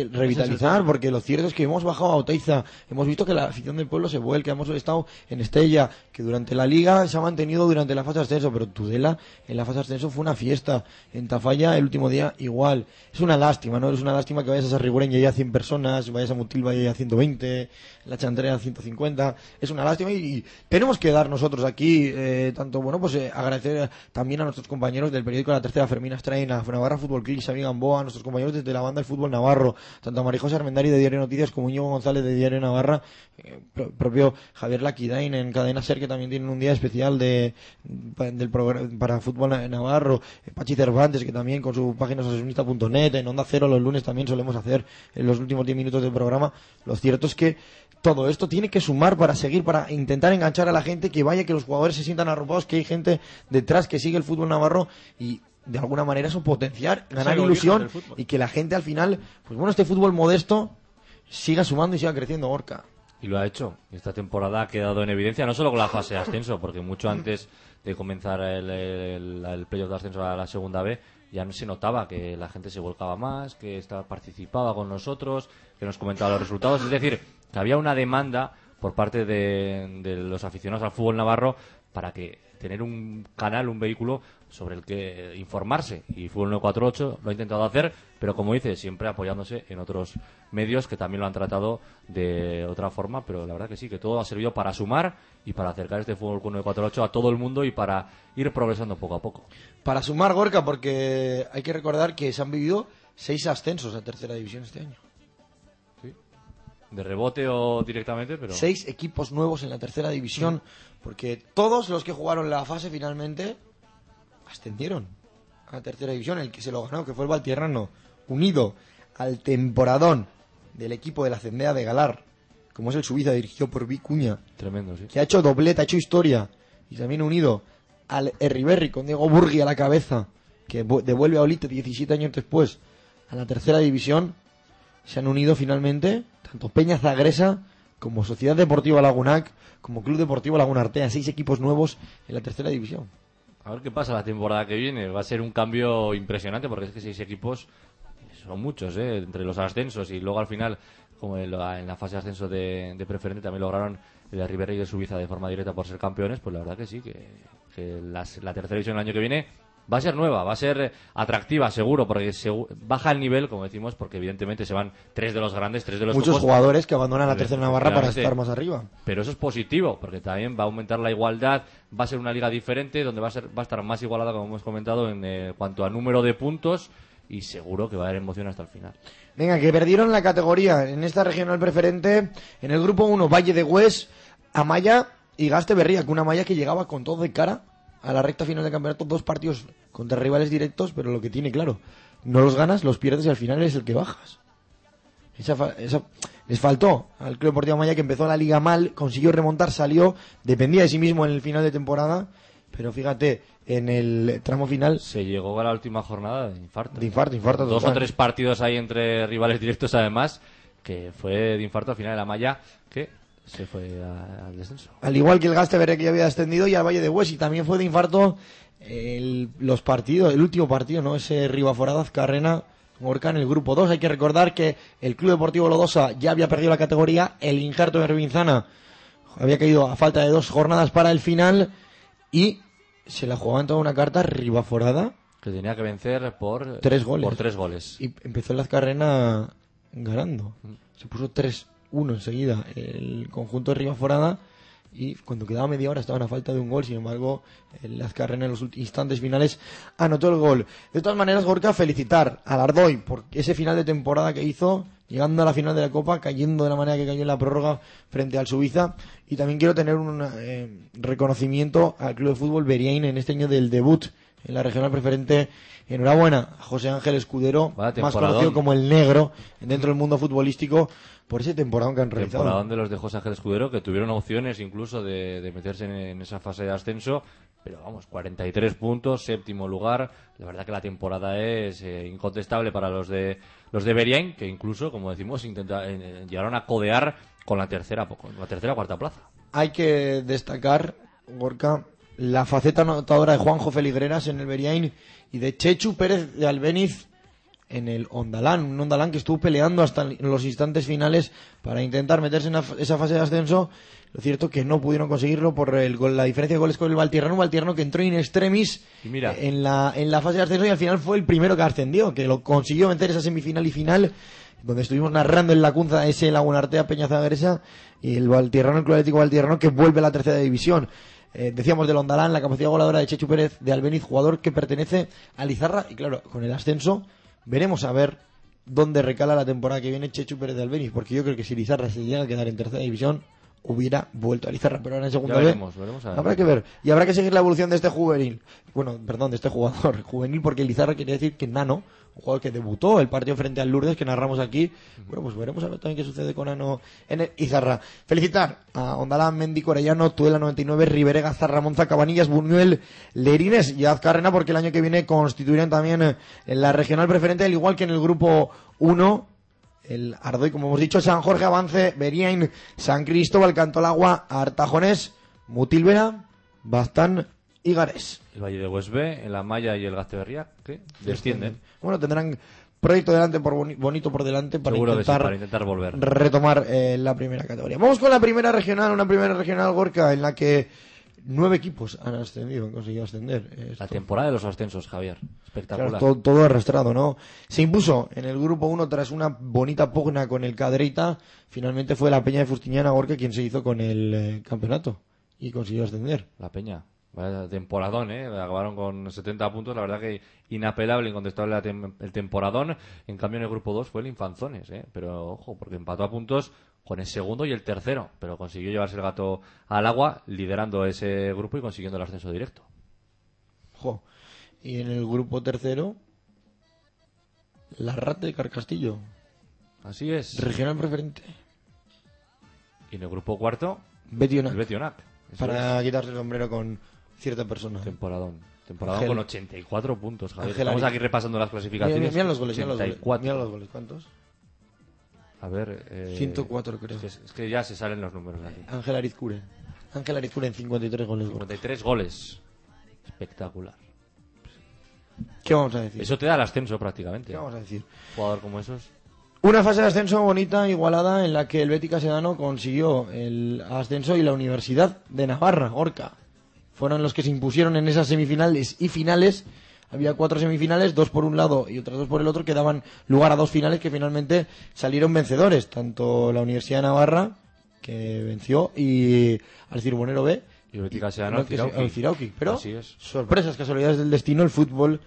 es revitalizar, porque lo cierto es que hemos bajado a Oteiza, hemos visto que la afición del pueblo se vuelca, hemos estado en Estella, que durante la liga se ha mantenido durante la fase de ascenso, pero Tudela en la fase de ascenso fue una fiesta, en Tafalla el último día igual. Es una lástima, ¿no? Es una lástima que vayas a Sarriguren y haya 100 personas, vayas a Mutilva y haya 120, la Chantrea 150, es una lástima y, tenemos que dar nosotros aquí, eh, tanto, bueno, pues eh, agradecer también a nuestros compañeros del periódico La Tercera, Fermina Estraina, Navarra Fútbol Club, Xavi Gamboa, a nuestros compañeros desde la banda del fútbol navarro, tanto a Marijose Armendari de Diario Noticias como Íñigo González de Diario Navarra, eh, pro- propio Javier Laquidain en Cadena Ser, que también tienen un día especial de, del para fútbol na- navarro, eh, Pachi Cervantes, que también con su página asesionista.net, en Onda Cero los lunes también solemos hacer en los últimos 10 minutos del programa. Lo cierto es que todo esto tiene que sumar para seguir, para intentar enganchar a la gente, que vaya, que los jugadores se sientan arropados, que hay gente detrás que sigue el fútbol navarro y de alguna manera eso potenciar, ganar ilusión y que la gente al final, pues bueno, este fútbol modesto siga sumando y siga creciendo Orca. Y lo ha hecho. Esta temporada ha quedado en evidencia, no solo con la fase de ascenso, porque mucho antes de comenzar el, el, el playoff de ascenso a la segunda B, ya no se notaba que la gente se volcaba más, que estaba, participaba con nosotros, que nos comentaba los resultados. Es decir, que había una demanda por parte de, de los aficionados al fútbol navarro para que tener un canal, un vehículo sobre el que informarse. Y Fútbol 948 lo ha intentado hacer, pero como dice, siempre apoyándose en otros medios que también lo han tratado de otra forma, pero la verdad que sí, que todo ha servido para sumar y para acercar este Fútbol 948 a todo el mundo y para ir progresando poco a poco. Para sumar Gorka, porque hay que recordar que se han vivido seis ascensos a tercera división este año. De rebote o directamente, pero... Seis equipos nuevos en la tercera división, porque todos los que jugaron la fase finalmente ascendieron a la tercera división. El que se lo ganó, que fue el Valtierrano, unido al temporadón del equipo de la Cendea de Galar, como es el Suiza, dirigido por Vicuña, Tremendo, sí. que ha hecho dobleta, ha hecho historia, y también unido al Erriberri con Diego Burgui a la cabeza, que vu- devuelve a Olite 17 años después a la tercera división, se han unido finalmente tanto Peña Zagresa como Sociedad Deportiva Lagunac, como Club Deportivo Laguna Artea, seis equipos nuevos en la tercera división. A ver qué pasa la temporada que viene. Va a ser un cambio impresionante porque es que seis equipos son muchos, ¿eh? entre los ascensos y luego al final como en la, fase de ascenso de, preferente también lograron el Rivera y de Suiza de forma directa por ser campeones, pues la verdad que sí, que, la tercera división el año que viene va a ser nueva, va a ser eh, atractiva, seguro, porque baja el nivel, como decimos, porque evidentemente se van tres de los grandes, tres de los Muchos jugadores que abandonan la tercera Navarra para estar más arriba. Pero eso es positivo, porque también va a aumentar la igualdad, va a ser una liga diferente, donde va a, ser, va a estar más igualada, como hemos comentado, en eh, cuanto a número de puntos, y seguro que va a haber emoción hasta el final. Venga, que perdieron la categoría en esta regional preferente. En el grupo 1, Valle de Hues, Amaya y Gaste Berría, que una Amaya que llegaba con todo de cara a la recta final del campeonato. Dos partidos contra rivales directos, pero lo que tiene claro, no los ganas, los pierdes y al final eres el que bajas. Esa esa- les faltó al Club Deportivo Amaya que empezó la liga mal, consiguió remontar, salió, dependía de sí mismo en el final de temporada, pero fíjate, en el tramo final Se llegó a la última jornada de infarto. De infarto, infarto Dos total. o tres partidos ahí entre rivales directos, además, que fue de infarto al final de la malla, que se fue a- al descenso. Al igual que el Gasteberre que ya había descendido y al Valle de Hues y también fue de infarto el, los partidos, el último partido, ¿no? Ese Ribaforadaz Carrena Gorka en el grupo 2. Hay que recordar que el Club Deportivo Lodosa ya había perdido la categoría, el Injerto de Rubinzana había caído a falta de dos jornadas para el final y se la jugaba en toda una carta Ribaforada Que tenía que vencer por tres goles. Por tres goles. Y empezó el Azcarrena ganando. Se puso 3-1 enseguida el conjunto de Ribaforada y cuando quedaba media hora estaban a falta de un gol. Sin embargo, el Azcarrena en los instantes finales anotó el gol. De todas maneras, Gorka, felicitar al Ardoy por ese final de temporada que hizo, llegando a la final de la Copa, cayendo de la manera que cayó en la prórroga frente al Suiza. Y también quiero tener un eh, reconocimiento al Club de Fútbol Beriain en este año del debut en la regional preferente. Enhorabuena a José Ángel Escudero, más conocido como el Negro dentro del mundo futbolístico, por ese temporada que han realizado. Temporadón de los de José Ángel Escudero, que tuvieron opciones incluso de, de meterse en, en esa fase de ascenso, pero vamos, 43 puntos, séptimo lugar. La verdad que la temporada es eh, incontestable para los de los de Beriain, que incluso, como decimos, intenta, eh, llegaron a codear con la tercera, con la tercera cuarta plaza. Hay que destacar, Gorka, la faceta anotadora de Juanjo Feligreras en el Beriain y de Chechu Pérez de Albeniz en el Ondalán, un Ondalán que estuvo peleando hasta los instantes finales para intentar meterse en esa fase de ascenso. Lo cierto que no pudieron conseguirlo por el gol- la diferencia de goles con el Valtierrano, un Valtierrano que entró in extremis mira. en la, en la fase de ascenso y al final fue el primero que ascendió, que lo consiguió vencer esa semifinal y final, donde estuvimos narrando en la Cunza ese Lagunartea Peña Zagresa y el Valtierrano, el Club Atlético Valtierrano que vuelve a la tercera división. Eh, decíamos del Ondalán, la capacidad voladora de Chechu Pérez de Albeniz, jugador que pertenece a Lizarra y claro, con el ascenso veremos a ver dónde recala la temporada que viene Chechu Pérez de Albeniz, porque yo creo que si Lizarra se llega a quedar en tercera división hubiera vuelto a Lizarra, pero ahora en segunda ver. habrá que ver y habrá que seguir la evolución de este juvenil. Bueno, perdón, de este jugador juvenil porque Lizarra quería decir que Nano, un jugador que debutó el partido frente al Lourdes que narramos aquí. Bueno, pues veremos a ver también qué sucede con Nano en el Izarra. Felicitar a Ondalán, Mendy, Corellano, Tuela 99, Riverega, Zarramonza, Cabanillas, Buñuel, Lerines y Azcarrena porque el año que viene constituirán también eh, en la regional preferente, al igual que en el grupo 1 el Ardoy, como hemos dicho, San Jorge Avance, Beriain, San Cristóbal, Cantolagua, Artajonés, Mutilvera, Bastán y Gares. El Valle de Huesbe, en la Malla y el Gasteberría, que descienden. Bueno, tendrán proyecto delante por boni- bonito por delante sí, para intentar volver. retomar eh, la primera categoría. Vamos con la primera regional, una primera regional Gorka en la que nueve equipos han ascendido, han conseguido ascender. La temporada de los ascensos, Javier. Espectacular. Claro, todo, todo arrastrado, ¿no? Se impuso en el grupo 1 tras una bonita pugna con el Cadreita. Finalmente fue la Peña de Fustiñana Gorka quien se hizo con el eh, campeonato y consiguió ascender. La Peña. Vaya temporadón, ¿eh? Acabaron con 70 puntos. La verdad que inapelable, incontestable tem- el temporadón. En cambio, en el grupo 2 fue el Infanzones, ¿eh? Pero ojo, porque empató a puntos con el segundo y el tercero. Pero consiguió llevarse el gato al agua, liderando ese grupo y consiguiendo el ascenso directo. Jo. Y en el grupo tercero, la Rata de Carcastillo. Así es. Regional preferente. Y en el grupo cuarto, Betionac. Betionac. Para es. quitarse el sombrero con cierta persona. Temporadón. Temporadón con 84 puntos, Javier. Estamos aquí repasando las Mira, clasificaciones. mira los goles, mira los goles. 84. Mira los goles, ¿cuántos? A ver. Eh, 104 creo. Es que, es que ya se salen los números aquí. Ángel Arizcure. Ángel Arizcure en 53 goles. 53 goles. Espectacular. ¿Qué vamos a decir? Eso te da el ascenso prácticamente. ¿Qué vamos a decir? Jugador como esos. Una fase de ascenso bonita, igualada, en la que el Betis Casedano consiguió el ascenso y la Universidad de Navarra, Orca. Fueron los que se impusieron en esas semifinales y finales. Había cuatro semifinales, dos por un lado y otras dos por el otro, que daban lugar a dos finales que finalmente salieron vencedores. Tanto la Universidad de Navarra, que venció, y al Cirbonero B. Y el al Cirauqui. Pero, Así es. sorpresas, casualidades del destino, el fútbol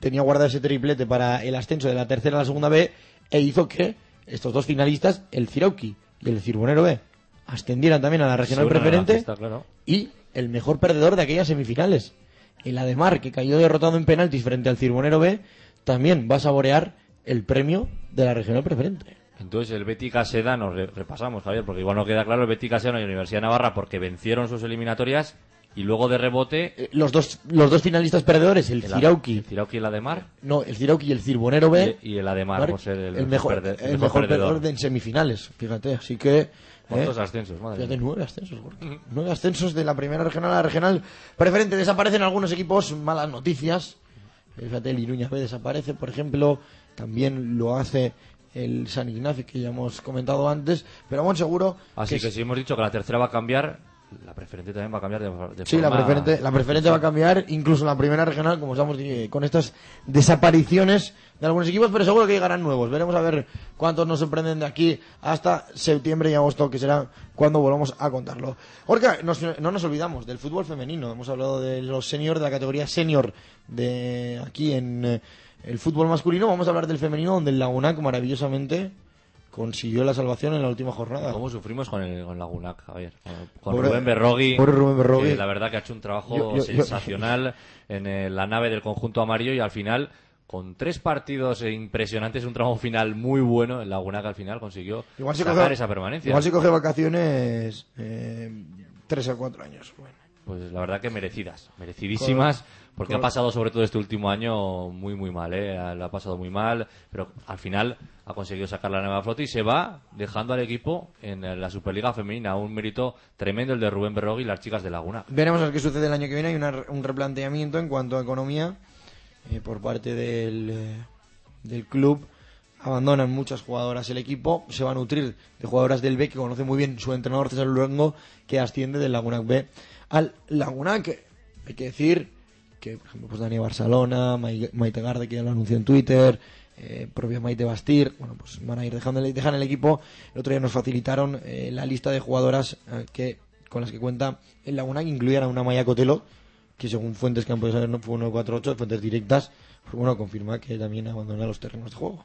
tenía guardado ese triplete para el ascenso de la tercera a la segunda B e hizo que estos dos finalistas, el Cirauqui y el Cirbonero B, ascendieran también a la regional preferente fiesta, claro. y el mejor perdedor de aquellas semifinales, el Ademar, que cayó derrotado en penaltis frente al Cirbonero B, también va a saborear el premio de la regional preferente. Entonces el Betis Casedano, re- repasamos Javier, porque igual no queda claro el Betis Casedano y la Universidad de Navarra porque vencieron sus eliminatorias y luego de rebote Los dos, los dos finalistas perdedores, el el, Cirauqui, el Cirauqui y el Ademar no, el Cirauqui y el Cirbonero B, y, y el Ademar por ser el, el mejor, perde- el mejor perdedor de en semifinales, fíjate, así que... ¿Cuántos eh, ascensos? Madre Fíjate, mía. nueve ascensos. Nueve ascensos de la primera regional a la regional preferente. Desaparecen algunos equipos, malas noticias. Fíjate, el Iruña B desaparece, por ejemplo. También lo hace el San Ignacio, que ya hemos comentado antes. Pero vamos seguro Así que, que si hemos dicho que la tercera va a cambiar, la preferente también va a cambiar de, de Sí, la preferente, la preferente va a cambiar, incluso la primera regional, como estamos eh, con estas desapariciones de algunos equipos, pero seguro que llegarán nuevos. Veremos a ver cuántos nos sorprenden de aquí hasta septiembre y agosto, que será cuando volvamos a contarlo. Orca, nos- no nos olvidamos del fútbol femenino. Hemos hablado de los senior, de la categoría senior de aquí en eh, el fútbol masculino. Vamos a hablar del femenino, donde el Lagunac maravillosamente consiguió la salvación en la última jornada. ¿Cómo sufrimos con el con Lagunac, Javier? Con, Pobre- Rubén Berrogui. Rubén Berrogui. que la verdad que ha hecho un trabajo Yo- yo- yo- sensacional en eh, la nave del conjunto amarillo y al final, con tres partidos impresionantes, un tramo final muy bueno, el Lagunac al final consiguió Igual sacar coge, esa permanencia. Igual se coge vacaciones eh, tres a cuatro años. Bueno. Pues la verdad que merecidas, merecidísimas, porque ha pasado sobre todo este último año muy muy mal, ¿eh? lo ha pasado muy mal, pero al final ha conseguido sacar la nueva flota y se va dejando al equipo en la Superliga Femenina, un mérito tremendo el de Rubén Berrogui y las chicas de Laguna. Veremos qué sucede el año que viene. Hay una- un replanteamiento en cuanto a economía eh, por parte del, eh, del club. Abandonan muchas jugadoras el equipo. Se va a nutrir de jugadoras del B que conoce muy bien su entrenador César Luengo, que asciende del Lagunac B al Lagunac. que Hay que decir que, por ejemplo, pues Dani Barcelona, Mai- Maite Garde, que ya lo anunció en Twitter, eh, propia Maite Bastir, bueno, pues van a ir dejando el, equipo. El otro día nos facilitaron eh, la lista de jugadoras eh, que con las que cuenta el Laguna, que incluían a una Maya Cotelo, que según fuentes que han podido saber no fue 148, fuentes directas, pues bueno, confirma que también abandona los terrenos de juego.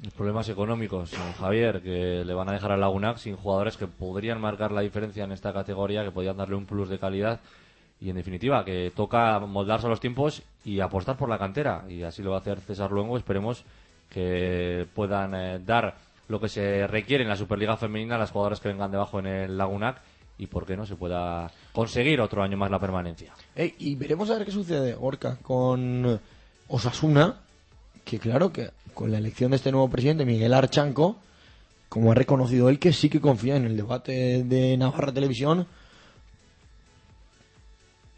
Los problemas económicos, eh, Javier, que le van a dejar al Lagunac sin jugadores que podrían marcar la diferencia en esta categoría, que podrían darle un plus de calidad. Y en definitiva, que toca moldarse a los tiempos y apostar por la cantera. Y así lo va a hacer César Luengo. Esperemos que puedan eh, dar lo que se requiere en la Superliga Femenina a las jugadoras que vengan debajo en el Lagunac y por qué no se pueda conseguir otro año más la permanencia. Ey, y veremos a ver qué sucede, Orca, con Osasuna, que claro que con la elección de este nuevo presidente, Miguel Archanco, como ha reconocido él que sí que confía en el debate de Navarra Televisión,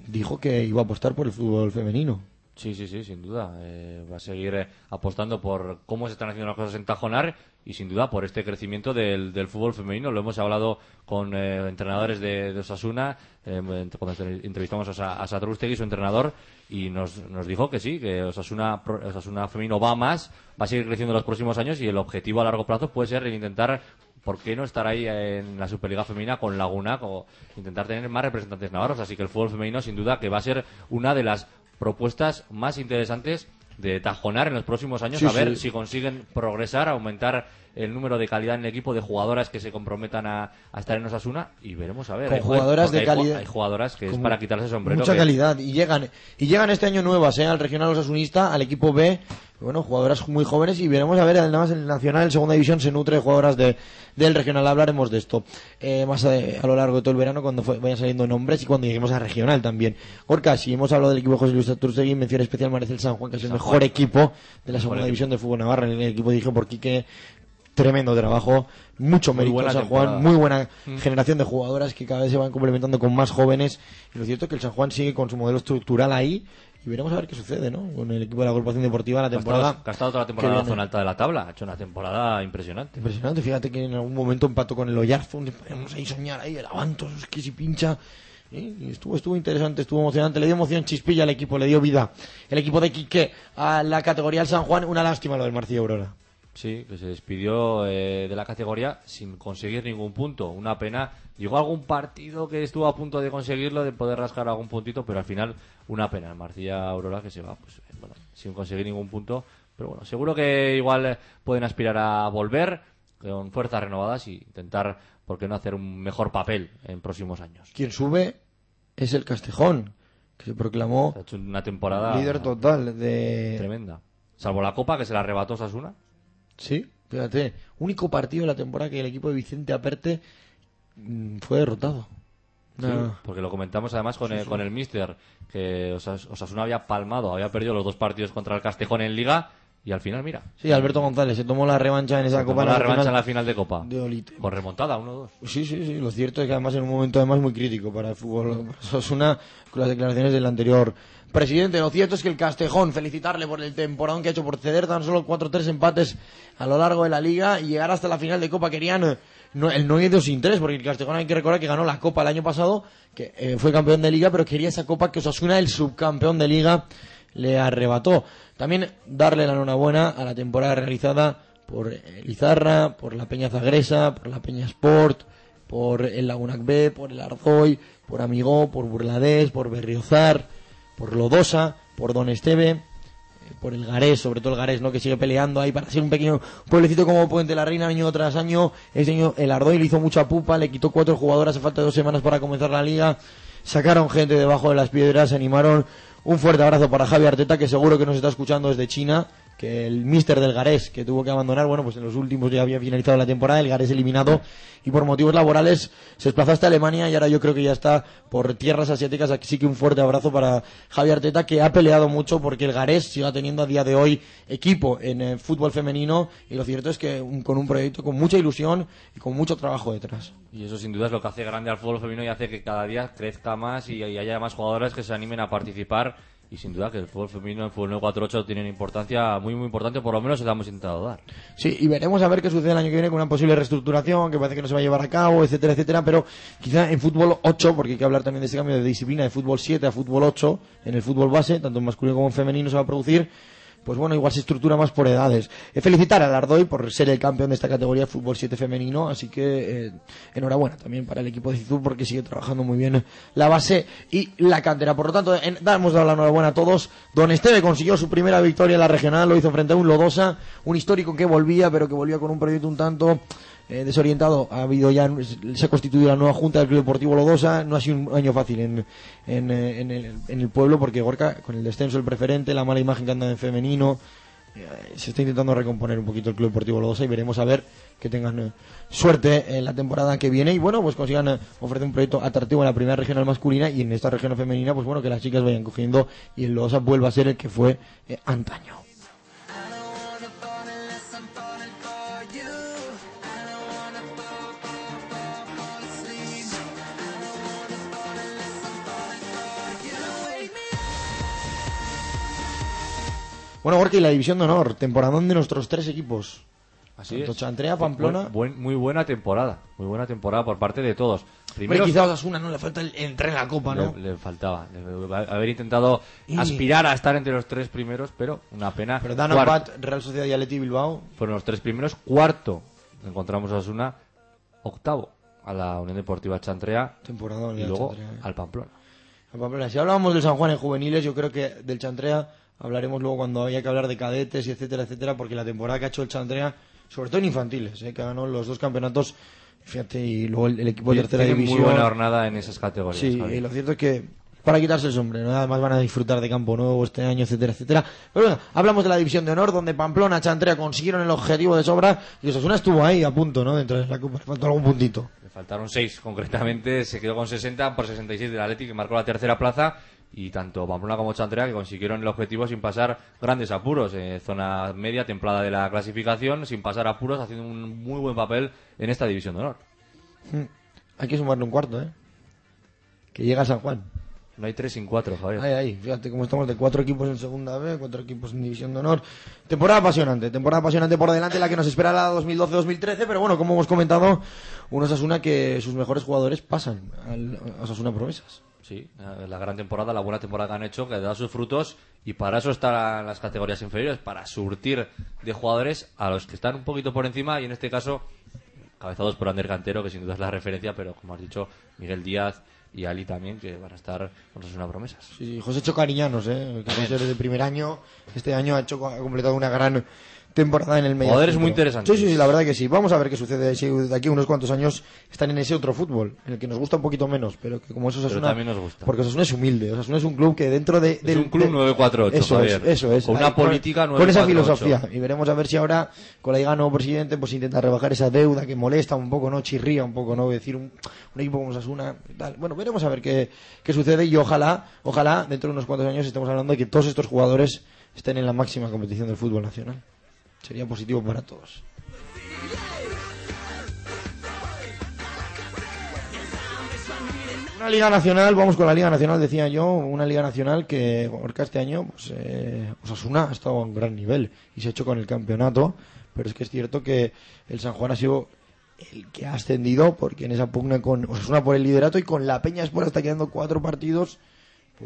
dijo que iba a apostar por el fútbol femenino. Sí, sí, sí, sin duda. Eh, va a seguir eh, apostando por cómo se están haciendo las cosas en Tajonar y sin duda por este crecimiento del, del fútbol femenino. Lo hemos hablado con eh, entrenadores de, Osasuna, eh, cuando entrevistamos a, a Satrústegui, su entrenador, y nos, nos dijo que sí, que Osasuna, Osasuna femenino va más, va a seguir creciendo en los próximos años y el objetivo a largo plazo puede ser intentar ¿por qué no estar ahí en la Superliga Femenina con Laguna o intentar tener más representantes navarros? Así que el fútbol femenino, sin duda, que va a ser una de las propuestas más interesantes de tajonar en los próximos años, Sí, a ver sí. si consiguen progresar, aumentar el número de calidad en el equipo de jugadoras que se comprometan a, a estar en Osasuna y veremos a ver. Con Hay- joder, jugadoras de calidad. Hay, jugadoras que es para quitarse el sombrero. Mucha que- calidad. Y llegan, y llegan este año nuevas, ¿eh? Al regional osasunista, al equipo B. Bueno, jugadoras muy jóvenes y veremos a ver, además el Nacional en segunda división se nutre de jugadoras de, del regional. Hablaremos de esto eh, más eh, a, lo largo de todo el verano cuando fue- vayan saliendo nombres y cuando lleguemos a regional también. Orca, si hemos hablado del equipo José Luis Aturtegui, mención especial merece el San Juan, que es el San mejor Juan. equipo de la segunda división de fútbol navarra. El equipo dirigido por Quique tremendo trabajo, mucho mérito buena San Juan, muy buena Mm. generación de jugadoras que cada vez se van complementando con más jóvenes. Y lo cierto es que el San Juan sigue con su modelo estructural ahí y veremos a ver qué sucede, ¿no? Con el equipo de la agrupación deportiva la temporada. ha estado toda la temporada en la zona alta de la tabla. Ha hecho una temporada impresionante. Impresionante, fíjate que en algún momento empató con el Oyarzun, podemos ahí soñar ahí, el Avantos, es que si pincha. ¿eh? Y estuvo, estuvo interesante, estuvo emocionante, le dio emoción chispilla al equipo, le dio vida. El equipo de Quique a la categoría del San Juan, una lástima lo del Marcillo Aurora. Sí, que se despidió eh, de la categoría sin conseguir ningún punto. Una pena. Llegó algún partido que estuvo a punto de conseguirlo, de poder rascar algún puntito, pero al final una pena. El Marcilla Aurora que se va, pues eh, bueno, sin conseguir ningún punto. Pero bueno, seguro que igual eh, pueden aspirar a volver con fuerzas renovadas y intentar, ¿por qué no hacer un mejor papel en próximos años? Quien sube es el Castejón, que se proclamó Ha hecho una temporada líder total de... tremenda. Salvo la Copa, que se la arrebató Sasuna. Sí, fíjate, único partido de la temporada que el equipo de Vicente Aperte mm, fue derrotado. Sí, Una- porque lo comentamos además con, Sí, el, sí. con el Mister, que Osas- Osasuna había palmado, había perdido los dos partidos contra el Castejón en Liga y al final, mira, Sí, Alberto González se tomó la revancha en esa se Copa tomó la Nacional revancha en la final de Copa. de Olite. Con remontada, 1-2. Sí, sí, sí. Lo cierto es que además en un momento además muy crítico para el fútbol. Eso es una con las declaraciones del anterior presidente. Lo cierto es que el Castejón, felicitarle por el temporón que ha hecho por ceder tan solo 4-3 empates a lo largo de la liga y llegar hasta la final de Copa. Querían no, el no ir 2 sin 3 porque el Castejón hay que recordar que ganó la Copa el año pasado, que eh, fue campeón de liga, pero quería esa Copa que Osasuna, el subcampeón de liga, le arrebató. También darle la enhorabuena a la temporada realizada por eh, Lizarra, por la Peña Zagresa, por la Peña Sport, por el Lagunac B, por el Arzoy, por Amigó, por Burladés, por Berriozar, por Lodosa, por Don Esteve, eh, por el Garés, sobre todo el Garés, ¿no? Que sigue peleando ahí para ser un pequeño pueblecito como Puente la Reina año tras año. Este año el Ardoy le hizo mucha pupa, le quitó cuatro jugadoras a falta de dos semanas para comenzar la liga. Sacaron gente debajo de las piedras, se animaron. Un fuerte abrazo para Javi Arteta, que seguro que nos está escuchando desde China. Que el mister del Garés, que tuvo que abandonar, bueno, pues en los últimos ya había finalizado la temporada, el Garés eliminado y por motivos laborales se desplazó hasta Alemania y ahora yo creo que ya está por tierras asiáticas. Así que un fuerte abrazo para Javi Arteta, que ha peleado mucho porque el Garés siga teniendo a día de hoy equipo en el fútbol femenino y lo cierto es que un- con un proyecto con mucha ilusión y con mucho trabajo detrás. Y eso sin duda es lo que hace grande al fútbol femenino y hace que cada día crezca más y, y haya más jugadoras que se animen a participar. Y sin duda que el fútbol femenino, el fútbol 948 tiene una importancia muy, muy importante, por lo menos se la hemos intentado dar. Sí, y veremos a ver qué sucede el año que viene con una posible reestructuración, que parece que no se va a llevar a cabo, etcétera, etcétera, pero quizá en fútbol 8, porque hay que hablar también de este cambio de disciplina de fútbol 7 a fútbol 8, en el fútbol base, tanto en masculino como en femenino se va a producir, pues bueno, igual se estructura más por edades. Eh, felicitar al Ardoy por ser el campeón de esta categoría de fútbol 7 femenino, así que eh, enhorabuena también para el equipo de Cizur porque sigue trabajando muy bien la base y la cantera. Por lo tanto, en, damos la enhorabuena a todos. Don Esteve consiguió su primera victoria en la regional, lo hizo frente a un Lodosa, un histórico que volvía, pero que volvía con un proyecto un tanto eh, desorientado. Ha habido ya, se ha constituido la nueva junta del Club Deportivo Lodosa. No ha sido un año fácil en, en, eh, el, en el pueblo porque Gorka, con el descenso, el preferente, la mala imagen que anda en femenino, eh, se está intentando recomponer un poquito el Club Deportivo Lodosa y veremos a ver que tengan suerte en la temporada que viene y bueno, pues consigan ofrecer un proyecto atractivo en la primera regional masculina y en esta regional femenina, pues bueno, que las chicas vayan cogiendo y el Lodosa vuelva a ser el que fue antaño. Bueno, Gorka, y la división de honor, temporadón de nuestros tres equipos. Así Tanto es. Chantrea, Pamplona. Buen- buen- muy buena temporada, muy buena temporada por parte de todos. Primero, quizás a Osasuna no le falta el entrar en la copa, ¿no? le, le faltaba le- haber intentado Y- aspirar a estar entre los tres primeros, pero una pena. Pero Dan. Pat, Real Sociedad y Atleti Bilbao. Fueron los tres primeros. Cuarto, encontramos a Osuna. Octavo, a la Unión Deportiva Chantrea. Temporadón, y luego Chantrea, eh. al Pamplona. A Pamplona. Si hablábamos del San Juan en juveniles, yo creo que del Chantrea hablaremos luego cuando haya que hablar de cadetes y etcétera, etcétera, porque la temporada que ha hecho el Chantrea, sobre todo en infantiles, ¿eh? que ganó los dos campeonatos, fíjate, y luego el, el equipo de tercera división. Muy buena jornada en esas categorías. Sí, Javi. y lo cierto es que para quitarse el sombrero, ¿no? además van a disfrutar de campo nuevo este año, etcétera, etcétera. Pero bueno, hablamos de la división de honor, donde Pamplona, Chantrea consiguieron el objetivo de sobra y Osasuna estuvo ahí a punto, ¿no? Dentro de la Copa, le faltó algún puntito. Le faltaron seis concretamente, se quedó con 60 por 66 del Atleti que marcó la tercera plaza y tanto Pamplona como Chantrea que consiguieron el objetivo sin pasar grandes apuros, eh, zona media templada de la clasificación, sin pasar apuros, haciendo un muy buen papel en esta división de honor. Mm. Hay que sumarle un cuarto, ¿eh? Que llega San Juan. No hay tres sin cuatro, Javier. Ahí, ahí, fíjate cómo estamos de cuatro equipos en segunda B, cuatro equipos en división de honor. Temporada apasionante, temporada apasionante por delante, la que nos espera la 2012-2013, pero bueno, como hemos comentado, un Osasuna que sus mejores jugadores pasan al Osasuna Promesas. Sí, eh, la gran temporada, la buena temporada que han hecho, que da sus frutos y para eso están las categorías inferiores, para surtir de jugadores a los que están un poquito por encima y en este caso cabezados por Ander Cantero, que sin duda es la referencia, pero como has dicho, Miguel Díaz y Ali también, que van a estar con una promesas. Sí, sí, José Chocariñanos, ¿eh? que va a ser de primer año, este año ha, hecho, ha completado una gran temporada en el medio. Jugadores muy interesantes. Sí, sí, sí, la verdad que sí. Vamos a ver qué sucede si de aquí a unos cuantos años están en ese otro fútbol, en el que nos gusta un poquito menos, pero que como eso Pero también nos gusta. Porque Osasuna es humilde, Osasuna es un club que dentro de... Es un club 948, eso Javier. Es, eso es. Con una Ahí, política Con esa 948. filosofía. Y veremos a ver si ahora, con la liga nuevo presidente, pues intenta rebajar esa deuda que molesta un poco, ¿no? Chirría un poco, ¿no? Decir un, un equipo como Osasuna tal. Bueno, veremos a ver qué, qué sucede y ojalá, ojalá, dentro de unos cuantos años estemos hablando de que todos estos jugadores estén en la máxima competición del fútbol nacional. Sería positivo para todos. Una liga nacional, vamos con la liga nacional, decía yo, una liga nacional que Orca este año, pues eh, Osasuna ha estado a un gran nivel y se ha hecho con el campeonato, pero es que es cierto que el San Juan ha sido el que ha ascendido porque en esa pugna con Osasuna por el liderato y con la Peña Sport hasta quedando cuatro partidos,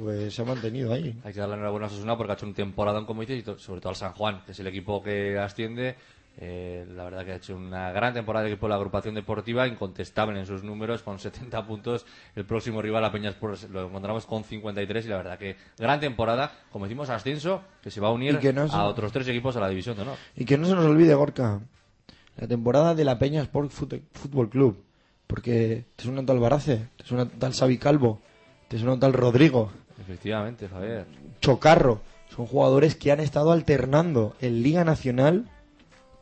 pues se ha mantenido ahí. Hay que darle enhorabuena a Osasuna porque ha hecho un temporadón, como dices, y sobre todo al San Juan, que es el equipo que asciende. Eh, la verdad que ha hecho una gran temporada el equipo de la agrupación deportiva, incontestable en sus números, con 70 puntos. El próximo rival, la Peña Sport, lo encontramos con 53 y la verdad que gran temporada, como decimos, ascenso, que se va a unir no se- a otros tres equipos a la división de honor. Y que no se nos olvide, Gorka, la temporada de la Peña Sport Fútbol Club. Porque te suena un tal Barace, te suena un tal Xavi Calvo, te suena un tal Rodrigo, Efectivamente, Javier. Chocarro. Son jugadores que han estado alternando en Liga Nacional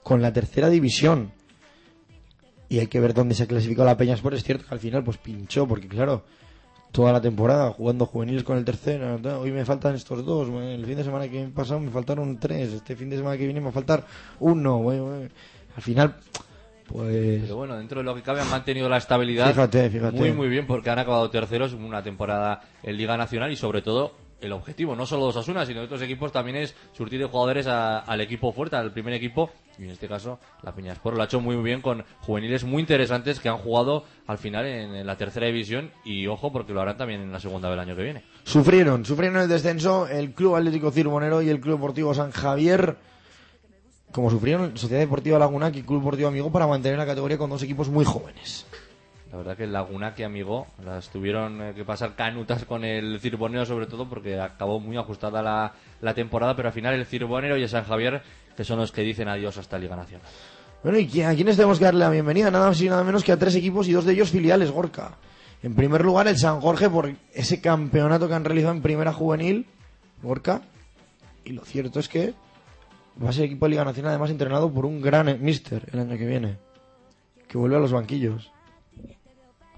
con la tercera división. Y hay que ver dónde se ha clasificado la Peña Sport. Es cierto que al final pues pinchó, porque claro, toda la temporada jugando juveniles con el tercero. Hoy me faltan estos dos. El fin de semana que pasado me faltaron tres. Este fin de semana que viene me va a faltar uno. Al final, pues. Pero bueno, dentro de lo que cabe han mantenido la estabilidad Fíjate, fíjate. muy muy bien porque han acabado terceros en una temporada en Liga Nacional y sobre todo el objetivo, no solo de Osasuna, sino de otros equipos también es surtir de jugadores a- al equipo fuerte, al primer equipo y en este caso la Peñaspor lo ha hecho muy muy bien con juveniles muy interesantes que han jugado al final en, en la tercera división y ojo porque lo harán también en la segunda del año que viene. Sufrieron, sufrieron el descenso el Club Atlético Cirbonero y el Club Deportivo San Javier. Como sufrieron Sociedad Deportiva Lagunac y Club Deportivo Amigo para mantener la categoría con dos equipos muy jóvenes. La verdad que el Laguna que amigo las tuvieron eh, que pasar canutas con el Cirbonero sobre todo porque acabó muy ajustada la, la temporada, pero al final el Cirbonero y el San Javier que son los que dicen adiós hasta Liga Nacional. Bueno, ¿y a quiénes tenemos que darle la bienvenida? Nada más y nada menos que a tres equipos y dos de ellos filiales, Gorka. En primer lugar, el San Jorge por ese campeonato que han realizado en primera juvenil, Gorka. Y lo cierto es que va a ser equipo de Liga Nacional, además entrenado por un gran eh, mister el año que viene, que vuelve a los banquillos.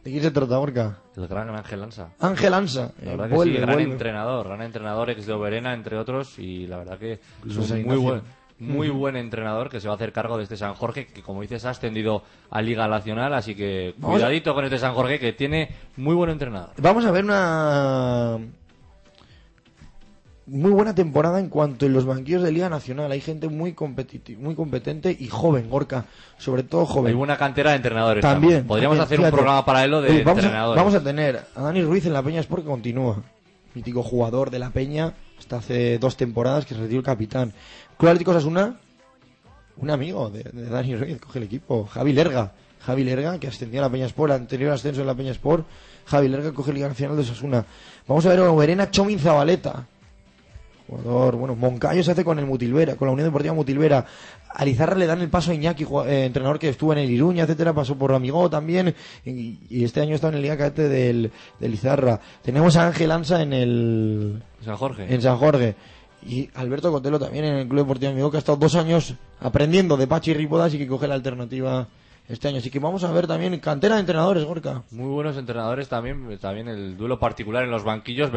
¿De quién se trata, Gorka? El gran Ángel Lanza. Ángel Ansa. La eh, verdad que vuelve, sí, gran vuelve. entrenador, gran entrenador ex de Oberena, entre otros, y la verdad que es un muy buen, muy Ujú. buen entrenador que se va a hacer cargo de este San Jorge, que como dices ha ascendido a Liga Nacional, así que Vamos a- cuidadito con este San Jorge que tiene muy buen entrenador. Vamos a ver una muy buena temporada en cuanto en los banquillos de Liga Nacional. Hay gente muy competitiva, muy competente y joven, Gorka, sobre todo joven. Hay buena cantera de entrenadores. También. Podríamos hacer fíjate. un programa paralelo de Oye, vamos a- entrenadores. vamos a tener a Dani Ruiz en la Peña Sport que continúa. Mítico jugador de la Peña hasta hace dos temporadas que se retiró el capitán. Club Atlético Osasuna, un amigo de, de Dani Ruiz, coge el equipo. Javi Lerga. Javi Lerga, que ascendió a la Peña Sport, anterior ascenso en la Peña Sport. Javi Lerga coge Liga Nacional de Osasuna. Vamos a ver a Verena Chomin Zabaleta. Jugador, bueno, Moncayo se hace con el Mutilvera, con la Unión Deportiva Mutilvera. A Lizarra le dan el paso a Iñaki, eh, entrenador que estuvo en el Iruña, etcétera, pasó por Amigo también, y, y este año está en el Liga Cadete del, del Lizarra. Tenemos a Ángel Ansa en el San Jorge. en San Jorge. Y Alberto Cotelo también en el Club Deportivo Amigo, que ha estado dos años aprendiendo de Pachi Ripodas y que coge la alternativa este año. Así que vamos a ver también cantera de entrenadores, Gorka. Muy buenos entrenadores también, también el duelo particular en los banquillos.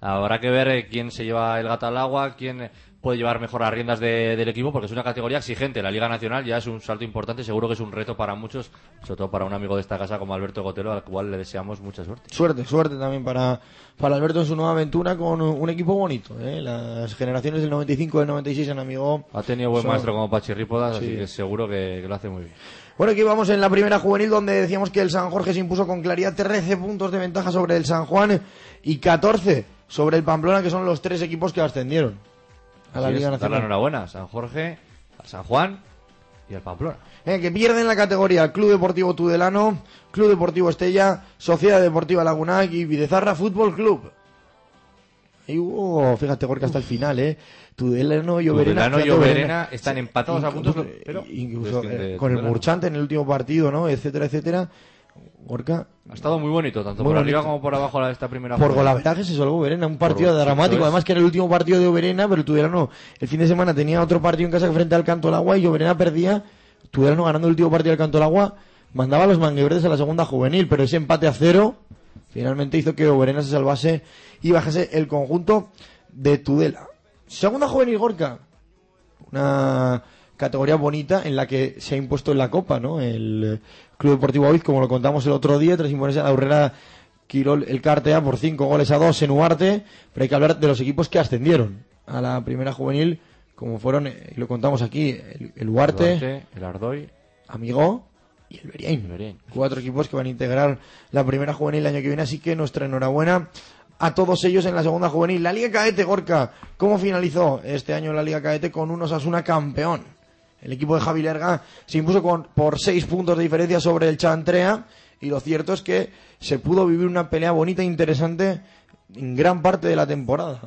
Habrá que ver eh, quién se lleva el gato al agua, quién eh, puede llevar mejor las riendas de- del equipo, porque es una categoría exigente. La Liga Nacional ya es un salto importante, seguro que es un reto para muchos, sobre todo para un amigo de esta casa como Alberto Gotelo, al cual le deseamos mucha suerte. Suerte, suerte también para, para Alberto en su nueva aventura con un equipo bonito. ¿eh? Las generaciones del 95 y del 96 en Amigo. Ha tenido buen son- maestro como Pachirrípodas, Sí. así que seguro que, que lo hace muy bien. Bueno, aquí vamos en la primera juvenil donde decíamos que el San Jorge se impuso con claridad 13 puntos de ventaja sobre el San Juan y 14 sobre el Pamplona, que son los tres equipos que ascendieron a la Liga es, dar la Nacional. enhorabuena a San Jorge, a San Juan y al Pamplona. Eh, que pierden la categoría Club Deportivo Tudelano, Club Deportivo Estella, Sociedad Deportiva Lagunac y Videzarra Fútbol Club. Y hubo, fíjate, Gorka, hasta el final, ¿eh? Tudelano y Oberena. Tudelano y Oberena están empatados a puntos, incluso- pero- incluso, eh, con el. Murchante en el último partido, ¿no? Etcétera, etcétera. Gorka. Ha estado muy bonito, tanto Muy por arriba como por abajo la- esta primera Por golaveraje se salvó Oberena, un partido Por- dramático. Además que era el último partido de Oberena, pero el Tudelano el fin de semana tenía otro partido en casa frente al Canto del Agua y Oberena perdía. Tudelano ganando el último partido del Canto del Agua mandaba a los mangueverdes a la segunda juvenil, pero ese empate a cero finalmente hizo que Oberena se salvase y bajase el conjunto de Tudela. Segunda juvenil Gorka, una categoría bonita en la que se ha impuesto en la Copa, ¿no? El Club Deportivo Aviz, como lo contamos el otro día, tras imponerse a la Urrera Quirol el Cartea por cinco goles a dos en Uarte, pero hay que hablar de los equipos que ascendieron a la primera juvenil, como fueron, eh, y lo contamos aquí, el, el Uarte, Duarte, el Ardoy, Amigó y el Beriain. Cuatro equipos que van a integrar la primera juvenil el año que viene, así que nuestra enhorabuena a todos ellos en la segunda juvenil. La Liga Caete, Gorka, ¿cómo finalizó este año la Liga Caete con un Osasuna campeón? El equipo de Javi Lerga se impuso con, por seis puntos de diferencia sobre el Chantrea y lo cierto es que se pudo vivir una pelea bonita e interesante en gran parte de la temporada.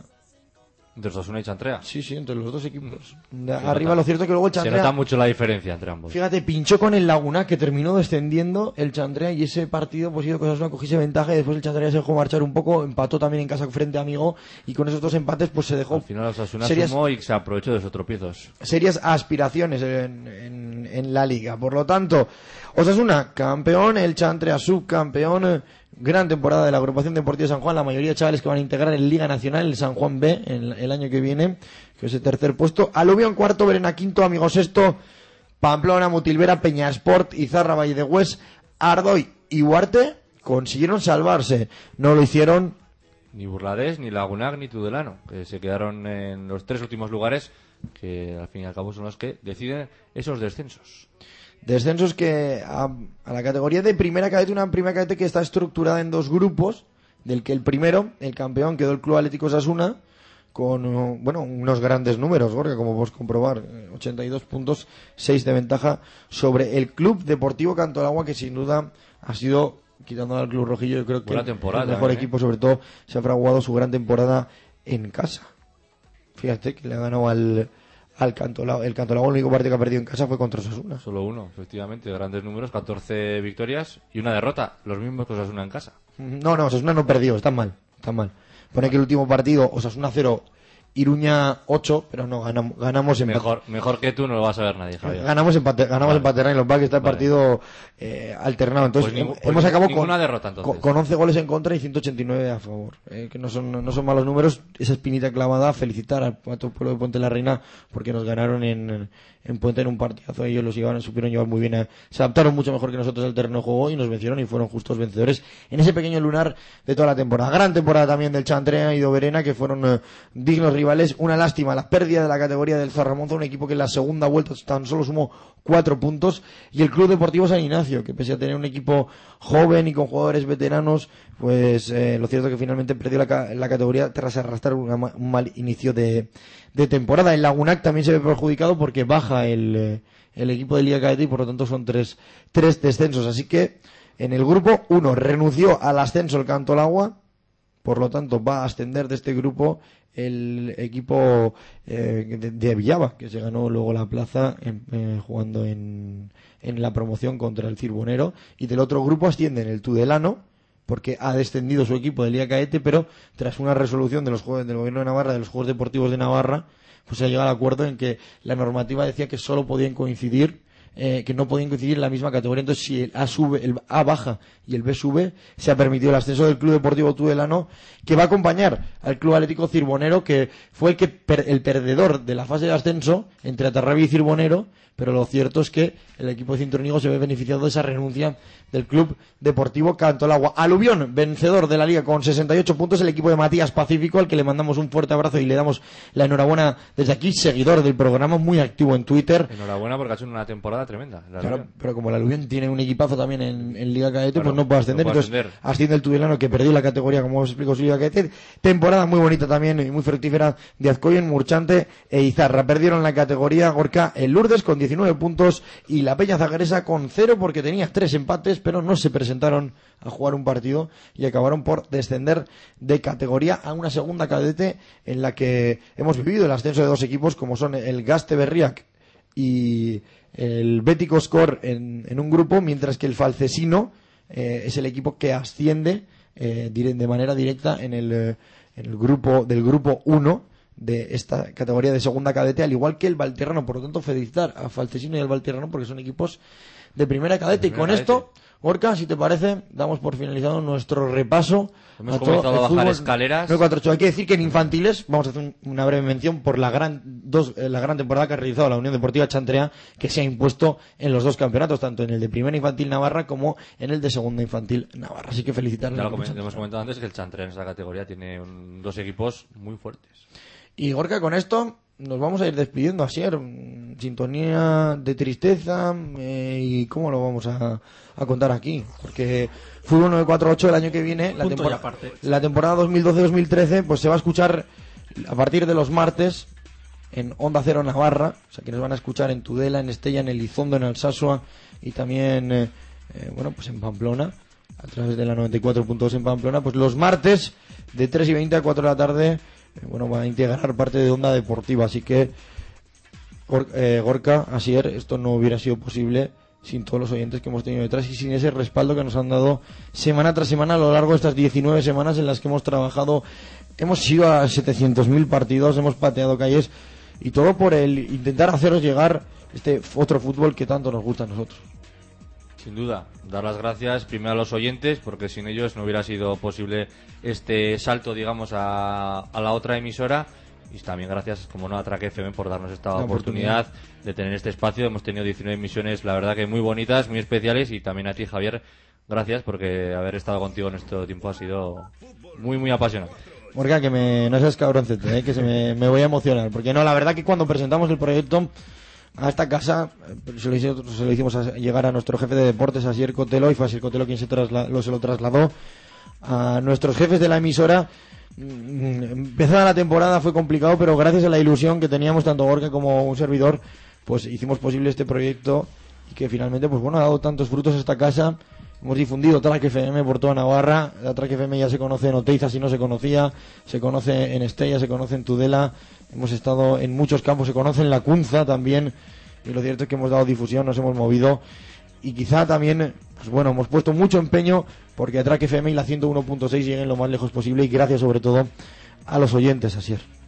Entre Osasuna y Chantrea. Sí, sí, entre los dos equipos. Se arriba nota- lo cierto es que luego el Se Chantrea... nota mucho la diferencia entre ambos. Fíjate, pinchó con el Laguna que terminó descendiendo el Chandrea y ese partido pues hizo que Osasuna cogiese ventaja y después el Chandrea se dejó marchar un poco, empató también en casa frente a Amigo y con esos dos empates pues se dejó Al final Osasuna serias, sumó y se aprovechó de sus tropiezos. serias aspiraciones en, en- en la liga. Por lo tanto, Osasuna campeón, el Chantrea subcampeón, eh, gran temporada de la agrupación deportiva San Juan, la mayoría de chavales que van a integrar en Liga Nacional, el San Juan B, en- el año que viene, que es el tercer puesto. Aluvión cuarto, Verena quinto, Amigo sexto, Pamplona, Mutilvera, Peña Sport, Izarra, Valle de Hues, Ardoy y Huarte consiguieron salvarse. No lo hicieron Ni Burladés, ni Lagunac, ni Tudelano, que se quedaron en los tres últimos lugares, que al fin y al cabo son los que deciden esos descensos. Descensos que a, a la categoría de primera cadete, una primera cadete que está estructurada en dos grupos, del que el primero, el campeón, quedó el Club Atlético Sasuna, con uh, bueno unos grandes números, Gorka, como podemos comprobar, eh, 82 puntos, 6 de ventaja sobre el Club Deportivo Canto del Agua, que sin duda ha sido, quitando al Club Rojillo, yo creo que Buena temporada, el mejor ¿eh? equipo, sobre todo, se ha fraguado su gran temporada en casa. Fíjate que le ha ganado al, al Cantolao. El Cantolao, el único partido que ha perdido en casa fue contra Osasuna. Solo uno, efectivamente, grandes números, 14 victorias y una derrota, los mismos que Osasuna en casa. No, no, Osasuna no perdió, está mal, está mal. Pone que el último partido, Osasuna 0, Iruña 8, pero no, ganamos, ganamos empate. Mejor, mejor que tú no lo va a saber nadie, Javier. Ganamos empate, ganamos Vale. empate en los que está el Vale. partido eh, alternado. Entonces, Pues pues hemos acabado con, derrota, entonces. con, con 11 goles en contra y 189 a favor. Eh, que no son, no son malos números. Esa espinita clavada, felicitar al el pueblo de Puente la Reina porque nos ganaron en, en Puente en un partidazo. Ellos los llevaron, supieron llevar muy bien. a- se adaptaron mucho mejor que nosotros al terreno de juego y nos vencieron y fueron justos vencedores en ese pequeño lunar de toda la temporada. Gran temporada también del Chantrea y de Oberena que fueron eh, dignos rivales. Una lástima la pérdida de la categoría del Zarramonza, un equipo que en la segunda vuelta tan solo sumó cuatro puntos. Y el Club Deportivo San Ignacio, que pese a tener un equipo joven y con jugadores veteranos, pues eh, lo cierto es que finalmente perdió la, la categoría tras arrastrar una un mal inicio de, temporada. El Lagunac también se ve perjudicado porque baja el, eh, el equipo de Liga Cadete y por lo tanto son tres, tres descensos. Así que en el grupo, uno renunció al ascenso el Canto al Agua, por lo tanto va a ascender de este grupo el equipo eh, de, de que se ganó luego la plaza en- eh, jugando en, en la promoción contra el Cirbonero. Y del otro grupo ascienden el Tudelano, porque ha descendido su equipo de Liga Caete, pero tras una resolución de los juegos, del gobierno de Navarra, de los Juegos Deportivos de Navarra, pues se ha llegado al acuerdo en que la normativa decía que solo podían coincidir eh, que no podían coincidir en la misma categoría. Entonces, si el A sube, el A baja y el B sube, se ha permitido el ascenso del Club Deportivo Tudelano, que va a acompañar al Club Atlético Cirbonero, que fue el que per- el perdedor de la fase de ascenso entre Atarrabia y Cirbonero, pero lo cierto es que el equipo de Cintronigo se ve beneficiado de esa renuncia del Club Deportivo Cantolagua. Aluvión, vencedor de la liga con 68 puntos, el equipo de Matías Pacífico, al que le mandamos un fuerte abrazo y le damos la enhorabuena desde aquí, seguidor del programa, muy activo en Twitter. Enhorabuena porque ha hecho una temporada tremenda. la Claro, pero como el Aluvión tiene un equipazo también en, en Liga Cadete, Claro, pues no puede ascender. no puede Entonces, ascender. asciende el Tudelano que perdió la categoría, como os explico, su Liga Cadete. Temporada muy bonita también y muy fructífera de Azcoyen, Murchante e Izarra. Perdieron la categoría Gorka el Lourdes con 19 puntos y la Peña Zagresa con 0 porque tenía tres empates, pero no se presentaron a jugar un partido y acabaron por descender de categoría a una segunda cadete en la que hemos vivido el ascenso de dos equipos como son el Gaste Berriac y el Bético Score en, en un grupo, mientras que el Falcesino eh, es el equipo que asciende eh, de manera directa en el, eh, en el grupo del grupo 1 de esta categoría de segunda cadete, al igual que el Valterrano. Por lo tanto, felicitar a Falcesino y al Valterrano porque son equipos de primera cadete. y primera con esto, Gorka, si te parece, damos por finalizado nuestro repaso. Hemos a comenzado a bajar fútbol escaleras. 948. Hay que decir que en infantiles, vamos a hacer un- una breve mención por la gran, dos, eh, la gran temporada que ha realizado la Unión Deportiva Chantrea, que se ha impuesto en los dos campeonatos, tanto en el de primera infantil Navarra como en el de segunda infantil Navarra. Así que felicitarles. Ya lo a los comen- hemos comentado antes que el Chantre en esta categoría tiene un- dos equipos muy fuertes. Y Gorka, con esto nos vamos a ir despidiendo así, sintonía de tristeza eh, y cómo lo vamos a, a contar aquí, porque Fútbol 948 el año que viene, la, tempora- la temporada 2012-2013, pues se va a escuchar a partir de los martes en Onda Cero Navarra, o sea que nos van a escuchar en Tudela, en Estella, en Elizondo, en Alsasua y también, eh, eh, bueno, pues en Pamplona, a través de la 94.2 en Pamplona, pues los martes de 3 y 20 a 4 de la tarde, bueno, va a integrar parte de Onda Deportiva, así que eh, Gorka, Asier, esto no hubiera sido posible sin todos los oyentes que hemos tenido detrás y sin ese respaldo que nos han dado semana tras semana a lo largo de estas 19 semanas en las que hemos trabajado. Hemos ido a 700.000 partidos, hemos pateado calles y todo por el intentar haceros llegar este otro fútbol que tanto nos gusta a nosotros. Sin duda, dar las gracias primero a los oyentes, porque sin ellos no hubiera sido posible este salto, digamos, a, a la otra emisora. Y también gracias, como no, a Track FM por darnos esta oportunidad, oportunidad. de tener este espacio. Hemos tenido 19 emisiones, la verdad que muy bonitas, muy especiales. Y también a ti, Javier, gracias, porque haber estado contigo en este tiempo ha sido muy, muy apasionante. Gorka, que me, no seas cabroncete, ¿eh? que se me, me voy a emocionar. Porque no, la verdad que cuando presentamos el proyecto a esta casa, eh, se lo, hice- se hicimos a- llegar a nuestro jefe de deportes, Asier Cotelo, y fue Asier Cotelo quien se, lo, se lo trasladó a nuestros jefes de la emisora. Mm, Empezada la temporada fue complicado, pero gracias a la ilusión que teníamos tanto Gorka como un servidor, pues hicimos posible este proyecto y que finalmente, pues bueno, ha dado tantos frutos esta casa. Hemos difundido Track FM por toda Navarra. La Track FM ya se conoce en Oteiza si no se conocía, se conoce en Estella, se conoce en Tudela. Hemos estado en muchos campos, se conoce en La Cunza también. Y lo cierto es que hemos dado difusión, nos hemos movido. Y quizá también, pues bueno, hemos puesto mucho empeño porque Track FM y la 101.6 lleguen lo más lejos posible. Y gracias sobre todo a los oyentes, Asier.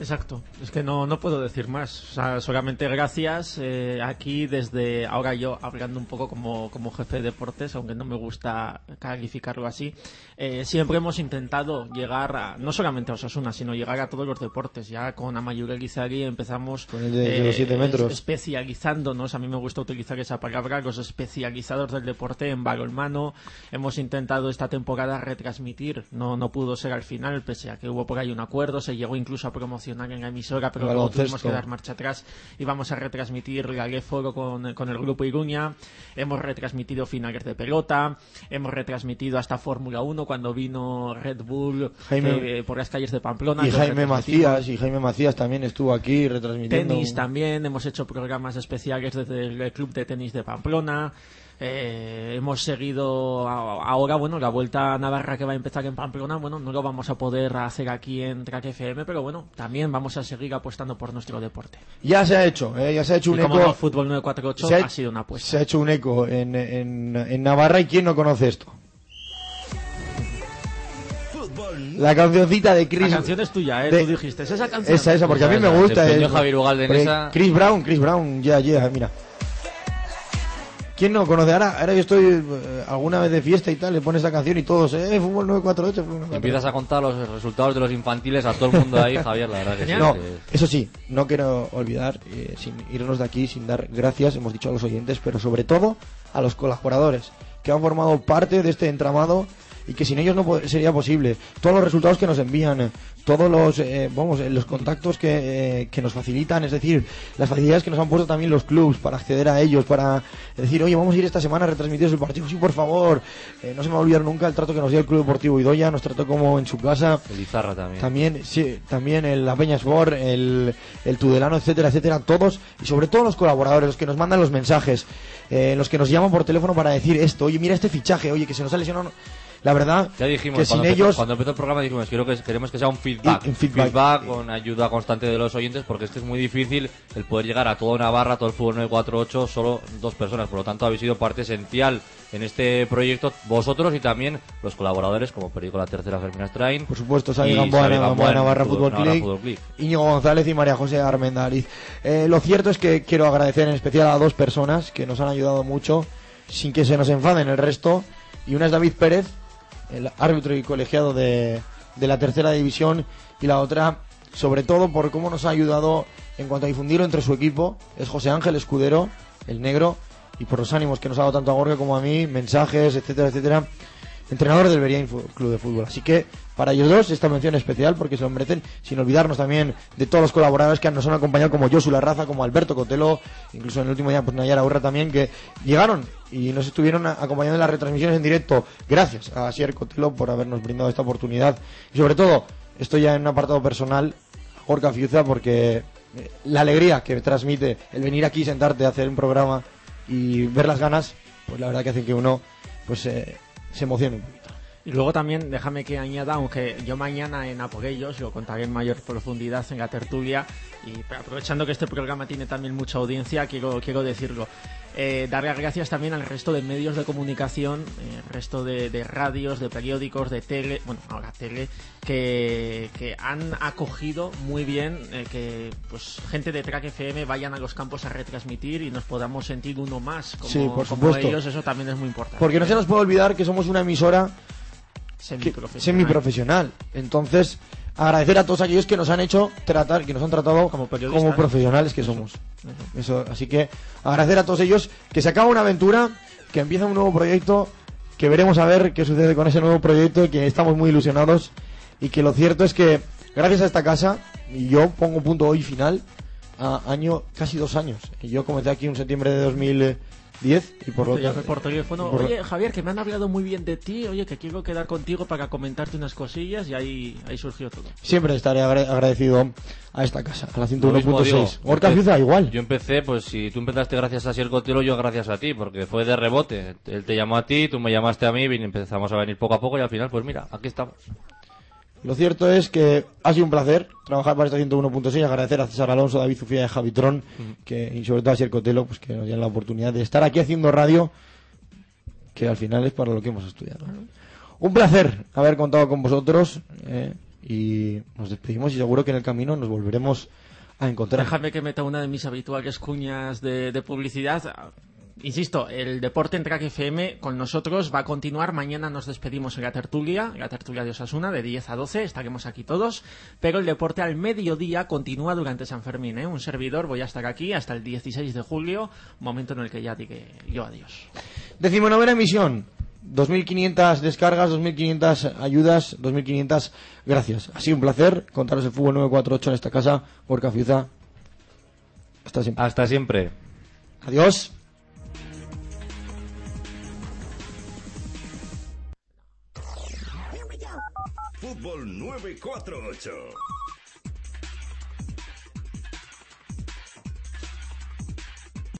Exacto, es que no, no puedo decir más. O sea, solamente gracias. eh, aquí, desde ahora yo hablando un poco como, como jefe de deportes, aunque no me gusta calificarlo así, eh, siempre hemos intentado llegar a, no solamente a Osasuna, sino llegar a todos los deportes. Ya con Amayur Elizari empezamos Con el de- de los siete metros. especializándonos. A mí me gusta utilizar esa palabra, los especializados del deporte en balonmano. Hemos intentado esta temporada retransmitir, no, no pudo ser al final, pese a que hubo por ahí un acuerdo, se llegó incluso a promocionar en la emisora, pero luego tuvimos que dar marcha atrás y vamos a retransmitir Galé Foro con, con el grupo Iruña. Hemos retransmitido finales de pelota, hemos retransmitido hasta Fórmula 1 cuando vino Red Bull Jaime- eh, por las calles de Pamplona. Y Jaime. Macías, y Jaime Macías también estuvo aquí retransmitiendo. Tenis también, hemos hecho programas especiales desde el Club de Tenis de Pamplona. Eh, hemos seguido a- ahora, bueno, la vuelta a Navarra que va a empezar en Pamplona, bueno, no lo vamos a poder hacer aquí en Track FM, pero bueno, también vamos a seguir apostando por nuestro deporte. Ya se ha hecho, eh, ya se ha hecho Y un como eco. no, Fútbol 948 se ha sido una apuesta. Se ha hecho un eco en, en, en Navarra y quién no conoce esto. La cancioncita de Chris. La canción es tuya, ¿eh? de- Tú dijiste, ¿es esa canción? Esa, esa, porque a mí me gusta. se empeñó eh, Javier Ugalde en esa. Chris Brown, Chris Brown, ya, ya, mira. ¿Quién no conoce? Ahora, ahora yo estoy eh, alguna vez de fiesta y tal, le pones esa canción y todos, eh, fútbol 948, fútbol 948. Empiezas a contar los resultados de los infantiles a todo el mundo ahí, Javier, la verdad que sí. No, eso sí, no quiero olvidar, eh, sin irnos de aquí, sin dar gracias, hemos dicho a los oyentes, pero sobre todo a los colaboradores que han formado parte de este entramado y que sin ellos no po- sería posible. Todos los resultados que nos envían, eh, todos los, eh, vamos, eh, los contactos que, eh, que nos facilitan, es decir, las facilidades que nos han puesto también los clubs para acceder a ellos, para decir, oye, vamos a ir esta semana a retransmitir el partido, sí, por favor. Eh, no se me va a olvidar nunca el trato que nos dio el Club Deportivo Idoya, nos trató como en su casa. El Izarra también. También, sí, también el La Peña Sport, el, el Tudelano, etcétera, etcétera, todos, y sobre todo los colaboradores, los que nos mandan los mensajes, eh, los que nos llaman por teléfono para decir esto, oye, mira este fichaje, oye, que se nos ha lesionado. La verdad, Ya dijimos, que sin empezó, ellos, cuando empezó el programa dijimos, quiero que, queremos que sea un feedback, Y- un feedback. con ayuda constante de los oyentes, porque es que es muy difícil el poder llegar a toda Navarra, todo el fútbol 948, solo dos personas, por lo tanto habéis sido parte esencial en este proyecto, vosotros y también los colaboradores, como Perico La Tercera, Fermín Astrain. por supuesto, Xavi Gamboa, en Navarra Fútbol- Fútbol Navarra Click. Íñigo González y María José Armendariz. Eh, lo cierto es que quiero agradecer en especial a dos personas que nos han ayudado mucho, sin que se nos enfaden el resto, y una es David Pérez, el árbitro y colegiado de, de la tercera división, y la otra, sobre todo por cómo nos ha ayudado en cuanto a difundirlo entre su equipo, es José Ángel Escudero, el negro, y por los ánimos que nos ha dado tanto a Gorka como a mí, mensajes, etcétera, etcétera, entrenador del Fu- Club de Fútbol. Así que para ellos dos esta mención especial porque se lo merecen, sin olvidarnos también de todos los colaboradores que nos han acompañado como Josu La Raza, como Alberto Cotelo, incluso en el último día pues Nayara Urra también, que llegaron y nos estuvieron acompañando en las retransmisiones en directo. Gracias a Sier Cotelo por habernos brindado esta oportunidad. Y sobre todo, estoy ya en un apartado personal, Jorge Fiuza, porque eh, la alegría que transmite el venir aquí, sentarte, hacer un programa y ver las ganas, pues la verdad que hace que uno pues eh, se emocione. Y luego también déjame que añada, aunque yo mañana en Apoguellos lo contaré en mayor profundidad en la tertulia, y aprovechando que este programa tiene también mucha audiencia, quiero, quiero decirlo. Eh, dar las gracias también al resto de medios de comunicación, eh, resto de, de radios, de periódicos, de tele, bueno, ahora tele, que, que han acogido muy bien eh, que pues gente de Track FM vayan a los campos a retransmitir y nos podamos sentir uno más como, Sí, por como supuesto. ellos, eso también es muy importante. Porque no se nos puede olvidar que somos una emisora Semiprofesional. semiprofesional. Entonces, agradecer a todos aquellos que nos han hecho tratar, que nos han tratado como, periodistas. profesionales que somos. Eso, así que agradecer a todos ellos que se acaba una aventura, que empieza un nuevo proyecto, que veremos a ver qué sucede con ese nuevo proyecto y que estamos muy ilusionados y que lo cierto es que gracias a esta casa y yo pongo punto hoy final a año casi dos años. Yo comencé aquí en septiembre de 2010 y por lo tanto por teléfono. por Oye, Javier, que me han hablado muy bien de ti. Oye, que quiero quedar contigo para comentarte unas cosillas. Y ahí, ahí surgió todo. Siempre estaré agra- agradecido a esta casa, a la Lo mismo digo. 101.6. Orca Fiuza igual. Yo empecé, pues si tú empezaste gracias a Sier Cotelo, yo gracias a ti, porque fue de rebote. Él te llamó a ti, tú me llamaste a mí, y empezamos a venir poco a poco y al final, pues mira, aquí estamos. Lo cierto es que ha sido un placer trabajar para esta 101.6. Agradecer a César Alonso, David Zufía y a Javitrón, que, y sobre todo a Sier Cotelo, pues que nos dieron la oportunidad de estar aquí haciendo radio, que al final es para lo que hemos estudiado. Un placer haber contado con vosotros eh, y nos despedimos y seguro que en el camino nos volveremos a encontrar. Déjame que meta una de mis habituales cuñas de, de publicidad. Insisto, el deporte en Track FM con nosotros va a continuar. Mañana nos despedimos en la tertulia, en la tertulia de Osasuna, de 10 a 12. Estaremos aquí todos. Pero el deporte al mediodía continúa durante San Fermín. ¿eh? Un servidor, voy a estar aquí hasta el 16 de julio, momento en el que ya digue yo adiós. Decimonovena emisión. 2.500 descargas, 2.500 ayudas, 2.500 gracias. Ha sido un placer contaros el fútbol 948 en esta casa. Gorka Fiuza. Hasta siempre. Hasta siempre. Adiós. Fútbol 948.